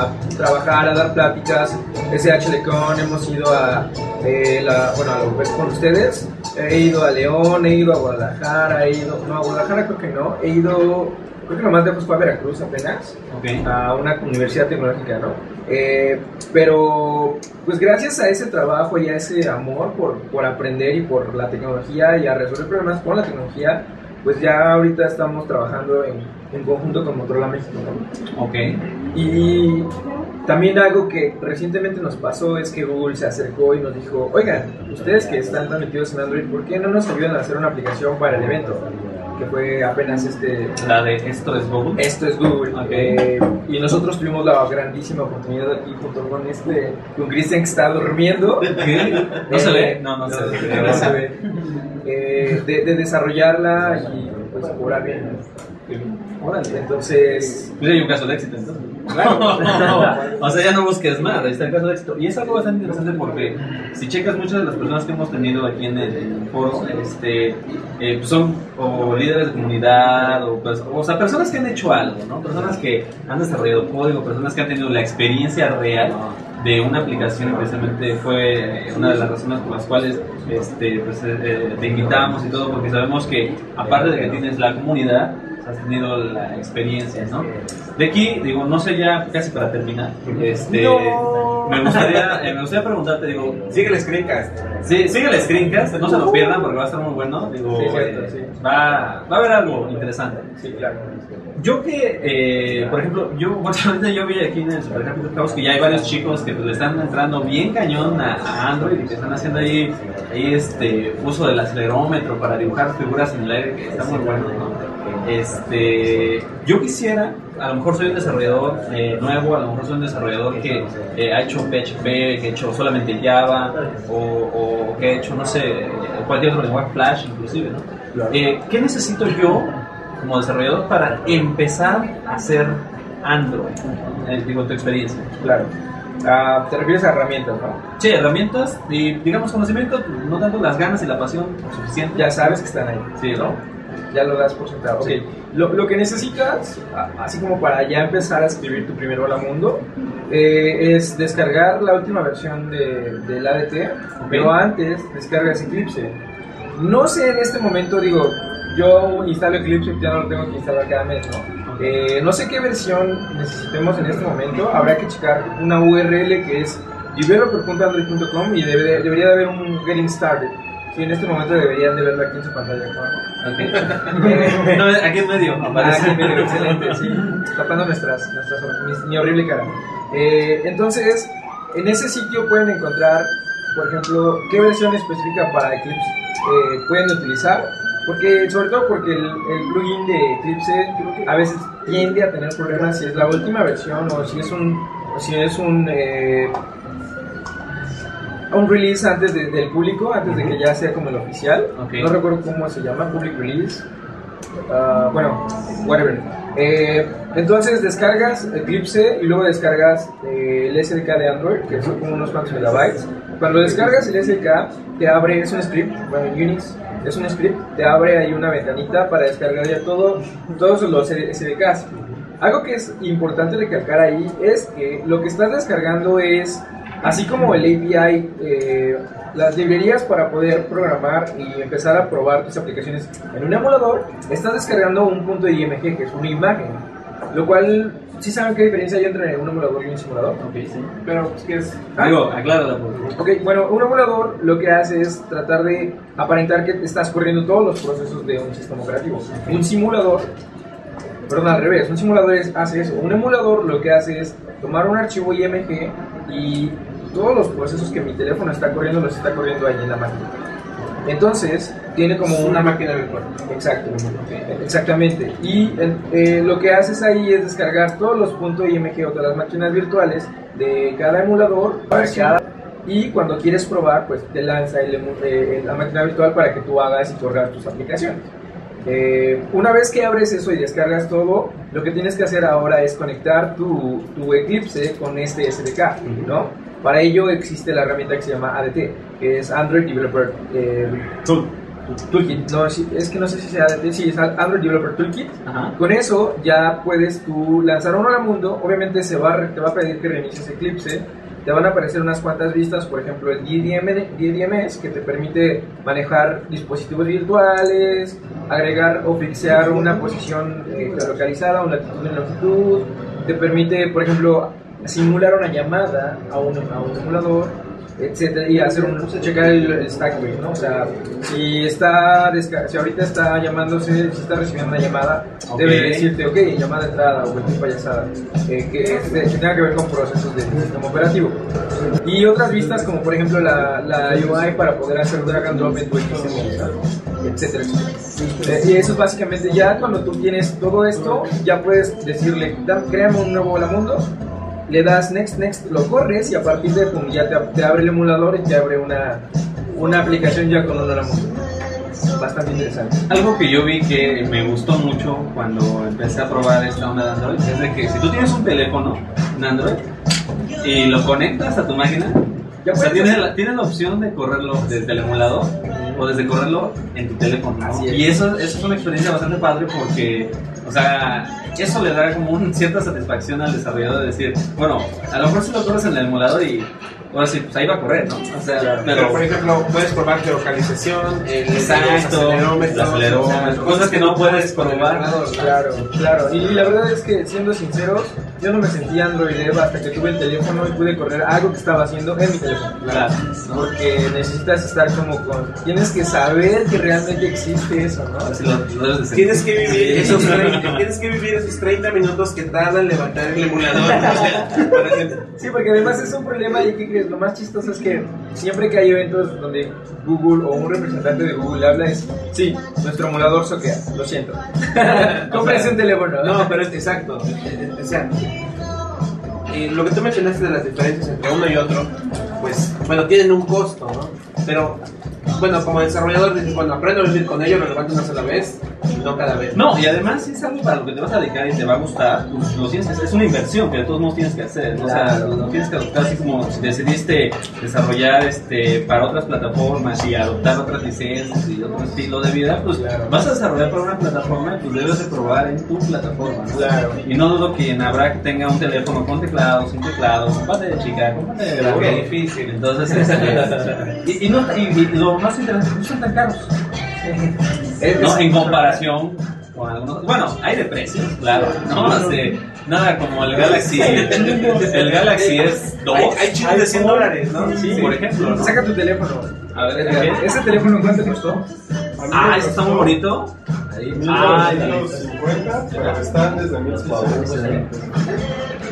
a- trabajar, a dar pláticas. SH Lecon, hemos ido a, eh, la, bueno, a la con ustedes. He ido a León, he ido a Guadalajara, he ido, no, a Guadalajara creo que no, he ido, creo que lo más lejos fue a Veracruz apenas a una universidad tecnológica, ¿no? Eh, pero, pues gracias a ese trabajo y a ese amor por, por aprender y por la tecnología y a resolver problemas con la tecnología, pues ya ahorita estamos trabajando en, en conjunto con Motorola México, ¿no? Ok. Y también algo que recientemente nos pasó es que Google se acercó y nos dijo, oigan, ustedes que están tan metidos en Android, ¿por qué no nos ayudan a hacer una aplicación para el evento? Que fue apenas este, La de esto es Google. esto es Google. Ok. Eh, y nosotros tuvimos la grandísima oportunidad aquí junto con este, con Cristian que está durmiendo. ¿Qué? ¿No se Eh, ve? No, no, se ve. no se ve. Eh, de, de desarrollarla y pues cobrar bien. Órale, entonces. Pues hay un caso de éxito entonces. o sea, ya no busques más, ahí está el caso de éxito. Y es algo bastante interesante porque si checas muchas de las personas que hemos tenido aquí en el, en el foro, este, eh, pues son o líderes de comunidad, o, pues, o sea, personas que han hecho algo, ¿no? Personas que han desarrollado código, personas que han tenido la experiencia real de una aplicación precisamente fue una de las razones por las cuales este, pues, eh, eh, te invitamos y todo, porque sabemos que aparte de que tienes la comunidad, has tenido la experiencia, ¿no? De aquí, digo, no sé ya casi para terminar, este, me, gustaría, eh, me gustaría preguntarte, digo, Sigue el screencast. sí, sigue el screencast, no se lo pierdan porque va a estar muy bueno, digo, Sí, cierto, eh, sí. va, va a haber algo interesante. Sí, claro. Yo que, eh, por ejemplo, yo, bueno, yo vi aquí en el Super Happy House que ya hay varios chicos que pues, le están entrando bien cañón a, a Android y que están haciendo ahí, ahí este uso del acelerómetro para dibujar figuras en el aire, que está muy bueno, ¿no? Este, yo quisiera, a lo mejor soy un desarrollador eh, nuevo, a lo mejor soy un desarrollador que eh, ha hecho PHP, que ha hecho solamente Java, o, o que ha hecho, no sé, cualquier otro lenguaje Flash inclusive, ¿no? Eh, ¿Qué necesito yo como desarrollador para empezar a hacer Android? Eh, digo, tu experiencia. Claro. Ah, te refieres a herramientas, ¿no? Sí, herramientas y, digamos, conocimiento, no tanto las ganas y la pasión suficiente. Ya sabes que están ahí. Sí, ¿no? Ya lo das por sentado. Ok. Lo, lo que necesitas, así como para ya empezar a escribir tu primer Hola Mundo, eh, es descargar la última versión de, del ADT, pero antes descargas Eclipse. No sé en este momento, digo, yo instalo Eclipse, ya no lo tengo que instalar cada mes, ¿no? Eh, no sé qué versión necesitemos en este momento, habrá que checar una URL que es developer.android.com y debe- debería de haber un Getting Started. Sí, en este momento deberían de verlo aquí en su pantalla. no, aquí en medio Ah, aparece. aquí medio, excelente, sí. Tapando nuestras, nuestras mi, mi horrible cara. Eh, entonces, en ese sitio pueden encontrar, por ejemplo, qué versión específica para Eclipse eh, pueden utilizar. Porque, sobre todo porque el, el plugin de Eclipse a veces tiende a tener problemas si es la última versión o si es un, o si es un, eh, un release antes de- del público, antes de que ya sea como el oficial. Ok. No recuerdo cómo se llama, public release. Ah, bueno, whatever. Eh, entonces descargas Eclipse y luego descargas eh, el SDK de Android, que son como unos cuantos megabytes. Cuando descargas el SDK, te abre, es un script, bueno, en Unix es un script, te abre ahí una ventanita para descargar ya todo, todos los SDKs. Algo que es importante recalcar ahí es que lo que estás descargando es, así como el API, eh, las librerías para poder programar y empezar a probar tus aplicaciones en un emulador, estás descargando un punto de IMG, que es una imagen. Lo cual, ¿sí saben qué diferencia hay entre un emulador y un simulador? Ok, sí. Pero, pues, ¿qué es? Digo, aclárala, por favor. Ok, bueno, un emulador lo que hace es tratar de aparentar que estás corriendo todos los procesos de un sistema operativo. Un simulador, perdón, al revés, un simulador es- hace eso. Un emulador lo que hace es tomar un archivo IMG y todos los procesos que mi teléfono está corriendo los está corriendo ahí en la máquina. Entonces, tiene como Una una máquina virtual. Exacto, exactamente. Y eh, lo que haces ahí es descargar todos los puntos .img o todas las máquinas virtuales de cada emulador para cada y cuando quieres probar, pues te lanza el eh, la máquina virtual para que tú hagas y corras tus aplicaciones. Eh, una vez que abres eso y descargas todo, lo que tienes que hacer ahora es conectar tu, tu Eclipse con este SDK, ¿no? Para ello existe la herramienta que se llama ADT, que es Android Developer eh, Toolkit. No, es que no sé si sea ADT, sí, es Android Developer Toolkit. Ajá. Con eso ya puedes tú lanzar uno al mundo. Obviamente se va, te va a pedir que reinicies Eclipse. Te van a aparecer unas cuantas vistas, por ejemplo el DDM, DDMS, que te permite manejar dispositivos virtuales, agregar o fixear una posición eh, localizada, una latitud y longitud. Te permite, por ejemplo, simular una llamada a un, a un emulador, etcétera, y hacer un checar el, el stack rate, ¿no? O sea, si está si ahorita está llamándose, si está recibiendo una llamada, Ok. debe decirte, ok, llamada de entrada o cualquier payasada, eh, que, que tenga que ver con procesos del sistema operativo. Y otras vistas, como por ejemplo la, la UI para poder hacer drag and drop en tu etcétera, etcétera. Eh, y eso es básicamente ya cuando tú tienes todo esto, ya puedes decirle, "Da- créame un nuevo Hola Mundo, le das next, next, lo corres y a partir de pum, ya te, te abre el emulador y te abre una, una aplicación ya con un Mundo. bastante interesante. Algo que yo vi que me gustó mucho cuando empecé a probar esta onda de Android es de que si tú tienes un teléfono en Android y lo conectas a tu máquina, Ya o sea, tienes la, tienes la opción de correrlo desde el emulador o desde correrlo en tu teléfono. ¿no? Es. Y eso, eso es una experiencia bastante padre porque, o sea, eso le da como una cierta satisfacción al desarrollador de decir, bueno, a lo mejor si lo corres en el emulador y ahora sí, pues ahí va a correr, ¿no? O sea, Pero, pero... por ejemplo, puedes probar geolocalización, el Exacto, acelerómetro, el acelerómetro, cosas que no puedes probar. Claro, claro. Y la verdad es que, siendo sinceros, yo no me sentí Android Dev hasta que tuve el teléfono y pude correr algo que estaba haciendo en mi teléfono. Claro, ¿no? Porque necesitas estar como con... Tienes que saber que realmente existe eso, ¿no? Así lo- lo. Tienes que vivir esos 30, tienes que vivir esos 30 minutos que tarda en levantar el emulador. Sí, porque además es un problema y ¿qué crees? Lo más chistoso es que siempre que hay eventos donde Google o un representante de Google habla es, sí, nuestro emulador soquea, lo siento. Cómprese un teléfono. No, pero es exacto. Eh, eh, O sea, lo que tú mencionaste de las diferencias entre uno y otro, pues, bueno, tienen un costo, ¿no? Pero, bueno, como desarrollador dices, bueno, aprendo a vivir con ello, lo levanto una sola vez, y no cada vez. No, y además si es algo para lo que te vas a dedicar y te va a gustar, pues lo tienes, es una inversión que de todos modos tienes que hacer, ¿no? o sea, Claro. lo tienes que adoptar así como si decidiste desarrollar este para otras plataformas y adoptar otras licencias y otro estilo de vida, pues Claro. vas a desarrollar para una plataforma, pues debes de probar en tu plataforma, ¿no? Claro. Y no dudo que en habrá que tenga un teléfono con teclado, sin teclado, con pantalla chica, con pantalla Seguro. grande, difícil, entonces este, y, y no, y, y lo más interesante, no son tan caros. Es- ¿no? En comparación con algunos. Bueno, hay de precios, claro. No, Este, nada como el Galaxy. El Galaxy es 2. Hay, hay chips de 100 dólares, ¿no? Sí, por ejemplo. ¿no? Saca tu teléfono. A ver, ¿qué? ¿Ese teléfono cuánto te costó? Ah, ese está muy bonito. Ahí. Ay, 1950, pero están desde 1600.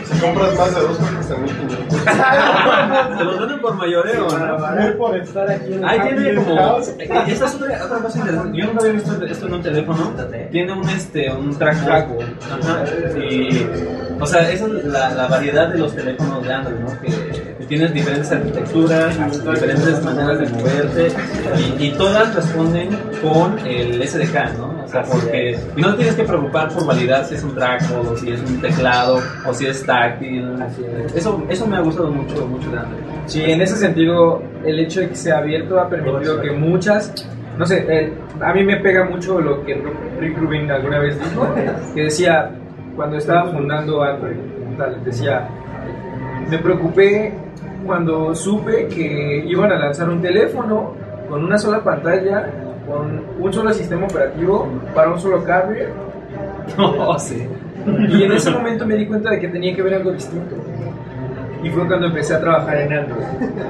Si compras más de dos, cuestan 1500. ¿Te los venden por mayoreo? ¿no? Por estar aquí en Ahí tiene como. Esta es otra, otra cosa interesante. Yo nunca había visto esto en un teléfono. Tiene un, este, un trackball. Ajá. Y. O sea, esa es la, la variedad de los teléfonos de Android, ¿no? Que, que tienes diferentes arquitecturas, diferentes maneras de moverte. Y, y todas responden con el SDK, ¿no? O sea, porque. Y no tienes que preocupar por validar si es un trackball, o si es un teclado, o si es táctil. Eso, eso me ha gustado mucho, mucho de Android. Sí, en ese sentido, el hecho de que sea abierto ha permitido que muchas, no sé, eh, a mí me pega mucho lo que Rick Rubin alguna vez dijo, que decía, cuando estaba fundando Android, tal, decía, me preocupé cuando supe que iban a lanzar un teléfono con una sola pantalla, con un solo sistema operativo para un solo carrier, No, sí. y en ese momento me di cuenta de que tenía que ver algo distinto. Y fue cuando empecé a trabajar en Android.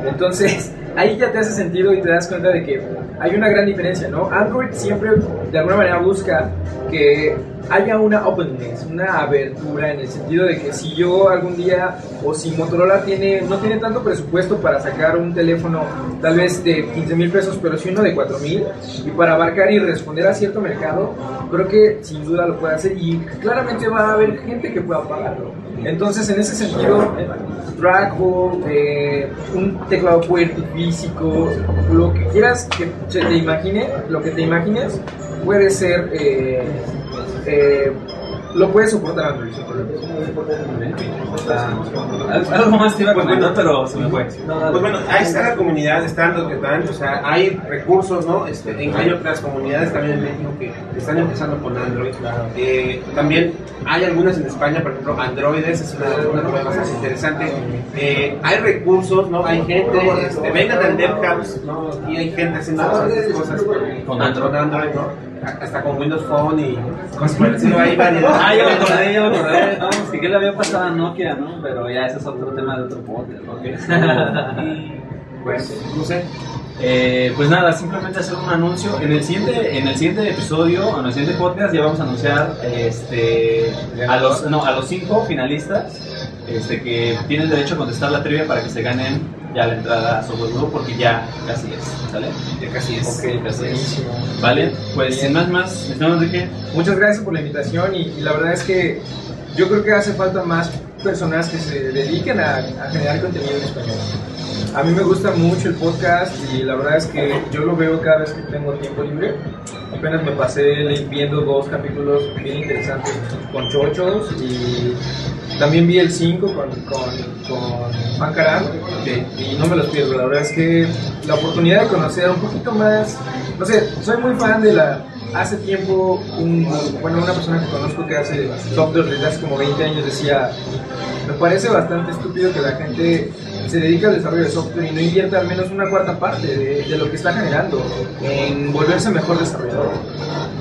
Entonces, ahí ya te hace sentido y te das cuenta de que hay una gran diferencia, ¿no? Android siempre, de alguna manera, busca que haya una openness, una abertura, en el sentido de que si yo algún día, o si Motorola tiene, no tiene tanto presupuesto para sacar un teléfono tal vez de 15 mil pesos, pero sí uno de 4 mil, y para abarcar y responder a cierto mercado, creo que sin duda lo puede hacer y claramente va a haber gente que pueda pagarlo. Entonces, en ese sentido, trackball, eh, un teclado fuerte físico, lo que quieras que se te imagine, lo que te imagines, puede ser, eh, eh, lo puede soportar Android. sin problema. Al- Algo más te iba a comentar, pero se me fue. Pues bueno, ahí está la comunidad, están los que están, o sea, hay recursos, ¿no? Este, en- hay otras comunidades también en México que están empezando con Android. Eh, también hay algunas en España, por ejemplo, Androides, es una, una cosa bastante interesante. Eh, hay recursos, ¿no? Hay gente, este, vengan al DevHouse, ¿no? Y hay gente haciendo bastantes cosas con, Con Android. con Android, ¿no? Hasta con Windows Phone y el estilo, hay variedad. Ah, ya me acordé, ya me acordé. No, es que ¿qué le había pasado a Nokia, ¿no? Pero ya ese es otro tema de otro podcast, ¿no? Pues, no sé. Eh, pues nada, simplemente hacer un anuncio. En el siguiente, en el siguiente episodio, en el siguiente podcast, ya vamos a anunciar este, a, los, no, a los cinco finalistas este, que tienen derecho a contestar la trivia para que se ganen ya la entrada a Software Group porque ya casi es, ¿sale? Ya casi es. Ok, casi es. Vale, pues sin más, más, estimado Enrique. Muchas gracias por la invitación y, y la verdad es que yo creo que hace falta más personas que se dediquen a, a generar contenido en español. A mí me gusta mucho el podcast y la verdad es que yo lo veo cada vez que tengo tiempo libre. Apenas me pasé viendo dos capítulos bien interesantes con chochos y también vi el 5 con, con, con y no me los pierdo. La verdad es que la oportunidad de conocer un poquito más, no sé, soy muy fan de la... Hace tiempo, un, bueno, una persona que conozco que hace software desde hace como 20 años decía, me parece bastante estúpido que la gente se dedique al desarrollo de software y no invierta al menos una cuarta parte de, de lo que está generando en volverse mejor desarrollador.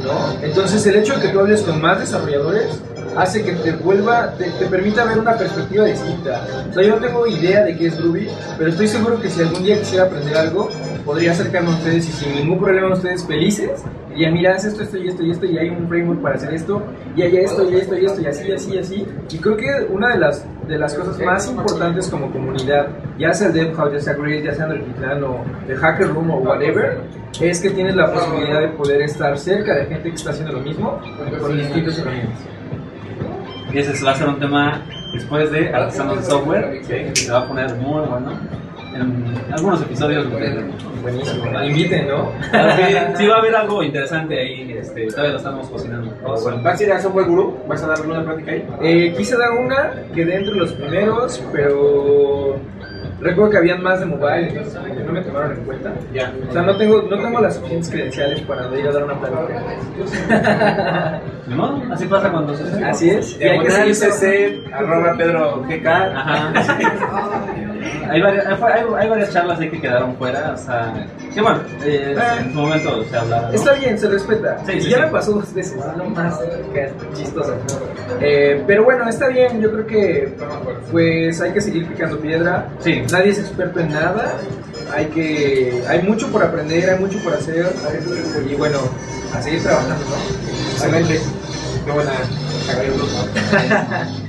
¿no? Entonces el hecho de que tú hables con más desarrolladores hace que te vuelva, te, te permita ver una perspectiva distinta. O sea, yo no tengo idea de qué es Ruby, pero estoy seguro que si algún día quisiera aprender algo, podría acercarme a ustedes y sin ningún problema ustedes felices. Y mira, haz esto, esto y esto y esto, y hay un framework para hacer esto, y hay esto y esto y esto, y así, así, así. Y creo que una de las, de las cosas más importantes como comunidad, ya sea el DevHouse, ya sea Grid, ya sea el Gitlán o el Hacker Room o whatever, es que tienes la posibilidad de poder estar cerca de gente que está haciendo lo mismo con distintos herramientas. Y ese va a ser un tema después de Artesanos de Software, que se va a poner muy bueno. En algunos episodios lo tendremos. Buenísimo. Inviten, ¿no? Sí, sí va a haber algo interesante ahí, este, todavía lo estamos cocinando. Bueno, ¿Vas a ir a Software Guru? ¿Vas a darle una plática ahí? Eh, quise dar una, quedé entre los primeros, pero recuerdo que habían más de mobile, entonces no me tomaron en cuenta. Ya. O sea, no tengo, no tengo las suficientes credenciales para ir a dar una plática. Modo, así pasa cuando se Así es. Y hay que Diagonal seguir CC, arroba Pedro GK. Ajá. Hay varias, hay, varias charlas ahí que quedaron fuera, o sea, que bueno, eh, en su momento se hablaba. ¿no? Está bien, se respeta. Sí, y sí, ya sí. me pasó dos veces, es lo más que- chistoso. Eh, pero bueno, está bien, yo creo que pues hay que seguir picando piedra. Sí. Nadie es experto en nada. Hay que hay mucho por aprender, hay mucho por hacer y bueno, a seguir trabajando, ¿no? Excelente. Qué buena.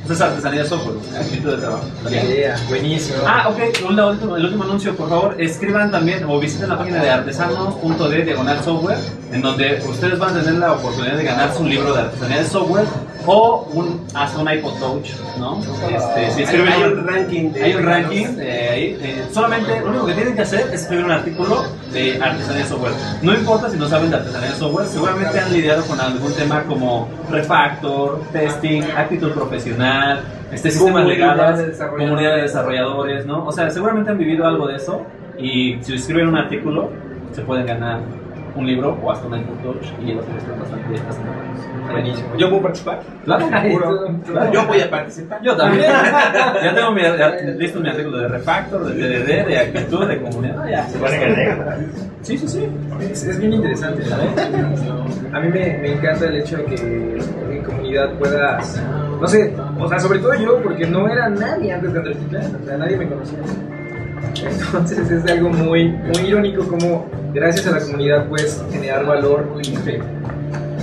Eso es artesanía de software, de trabajo. Yeah, buenísimo. Ah, ok, un- el último anuncio, por favor, escriban también o visiten la página de artesanos.de diagonal software, en donde ustedes van a tener la oportunidad de ganarse un libro de artesanía de software o un, hasta un iPod Touch, ¿no? Este, si escriben hay un ranking de. Hay un ranking eh, ahí. eh, solamente lo único que tienen que hacer es escribir un artículo de artesanía software. No importa si no saben de artesanía de software, seguramente han lidiado con algún tema como refactor, testing, actitud profesional, este sistemas legales, de comunidad de desarrolladores, ¿no? O sea, seguramente han vivido algo de eso y si escriben un artículo se pueden ganar un libro o hasta un iPod Touch y los están bastante, bastante buenos. Buenísimo. ¿Yo puedo participar? Claro, claro. Yo voy a participar. Yo también. ya tengo mi, listo mi artículo de refactor, de TDD, de actitud, de comunidad. Ah, ya. Sí, sí, sí. Es, es bien interesante, ¿sabes? A mí me, me encanta el hecho de que en comunidad puedas, no sé, o sea, sobre todo yo, porque no era nadie antes de Andrés Titlán, o sea, nadie me conocía. Entonces es algo muy, muy irónico como gracias a la comunidad puedes generar valor y fe.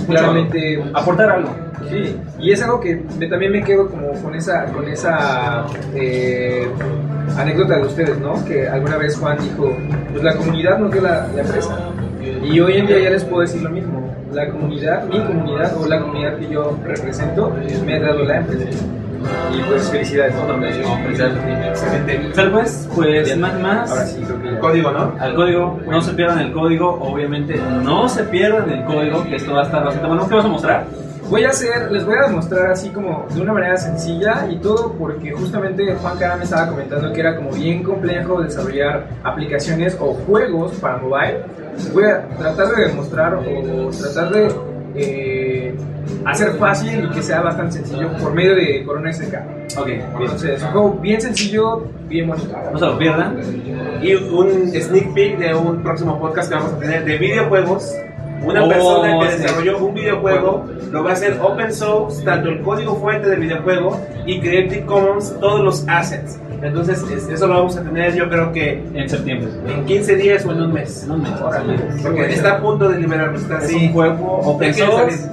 Claramente Aportar algo. Sí, y es algo que me- también me quedo como con esa, con esa eh, anécdota de ustedes, ¿no? Que alguna vez Juan dijo, pues la comunidad nos dio la, la empresa. Y hoy en día ya les puedo decir lo mismo. La comunidad, mi comunidad o la comunidad que yo represento, me ha dado la empresa. Y pues felicidades. Excelente. Tal vez, pues, más, más. Ahora sí. Código, ¿no? Al código, no se pierdan el código, obviamente no se pierdan el código, que esto va a estar bastante bueno. ¿Qué vas a mostrar? Voy a hacer, les voy a demostrar así como de una manera sencilla y todo porque justamente Juan Cara me estaba comentando que era como bien complejo desarrollar aplicaciones o juegos para mobile. Voy a tratar de demostrar o tratar de eh, hacer fácil y que sea bastante sencillo por medio de Corona SDK. Ok, bien. Entonces, un juego bien sencillo, bien bonito. No se lo pierdan. Y un sneak peek de un próximo podcast que vamos a tener de videojuegos. Una Oh, persona que desarrolló un videojuego lo va a hacer open source, tanto el código fuente del videojuego y Creative Commons, todos los assets. Entonces, es- eso lo vamos a tener yo creo que En septiembre. en 15 días o en un mes. No me Porque está a punto de liberarlo. Está Es así. un juego open source.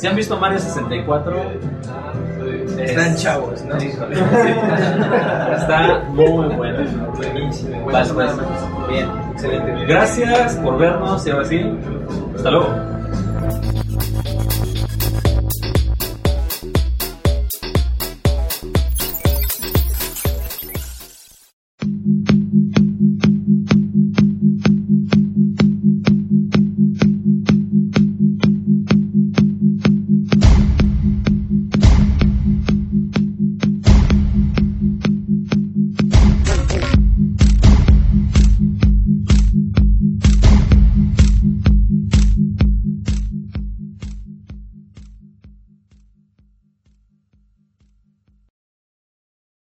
Si han visto Mario 64, Están es- chavos, ¿no? Está muy bueno. Buenísimo. Pues. Bien, excelente. Gracias por vernos y ahora sí, hasta luego.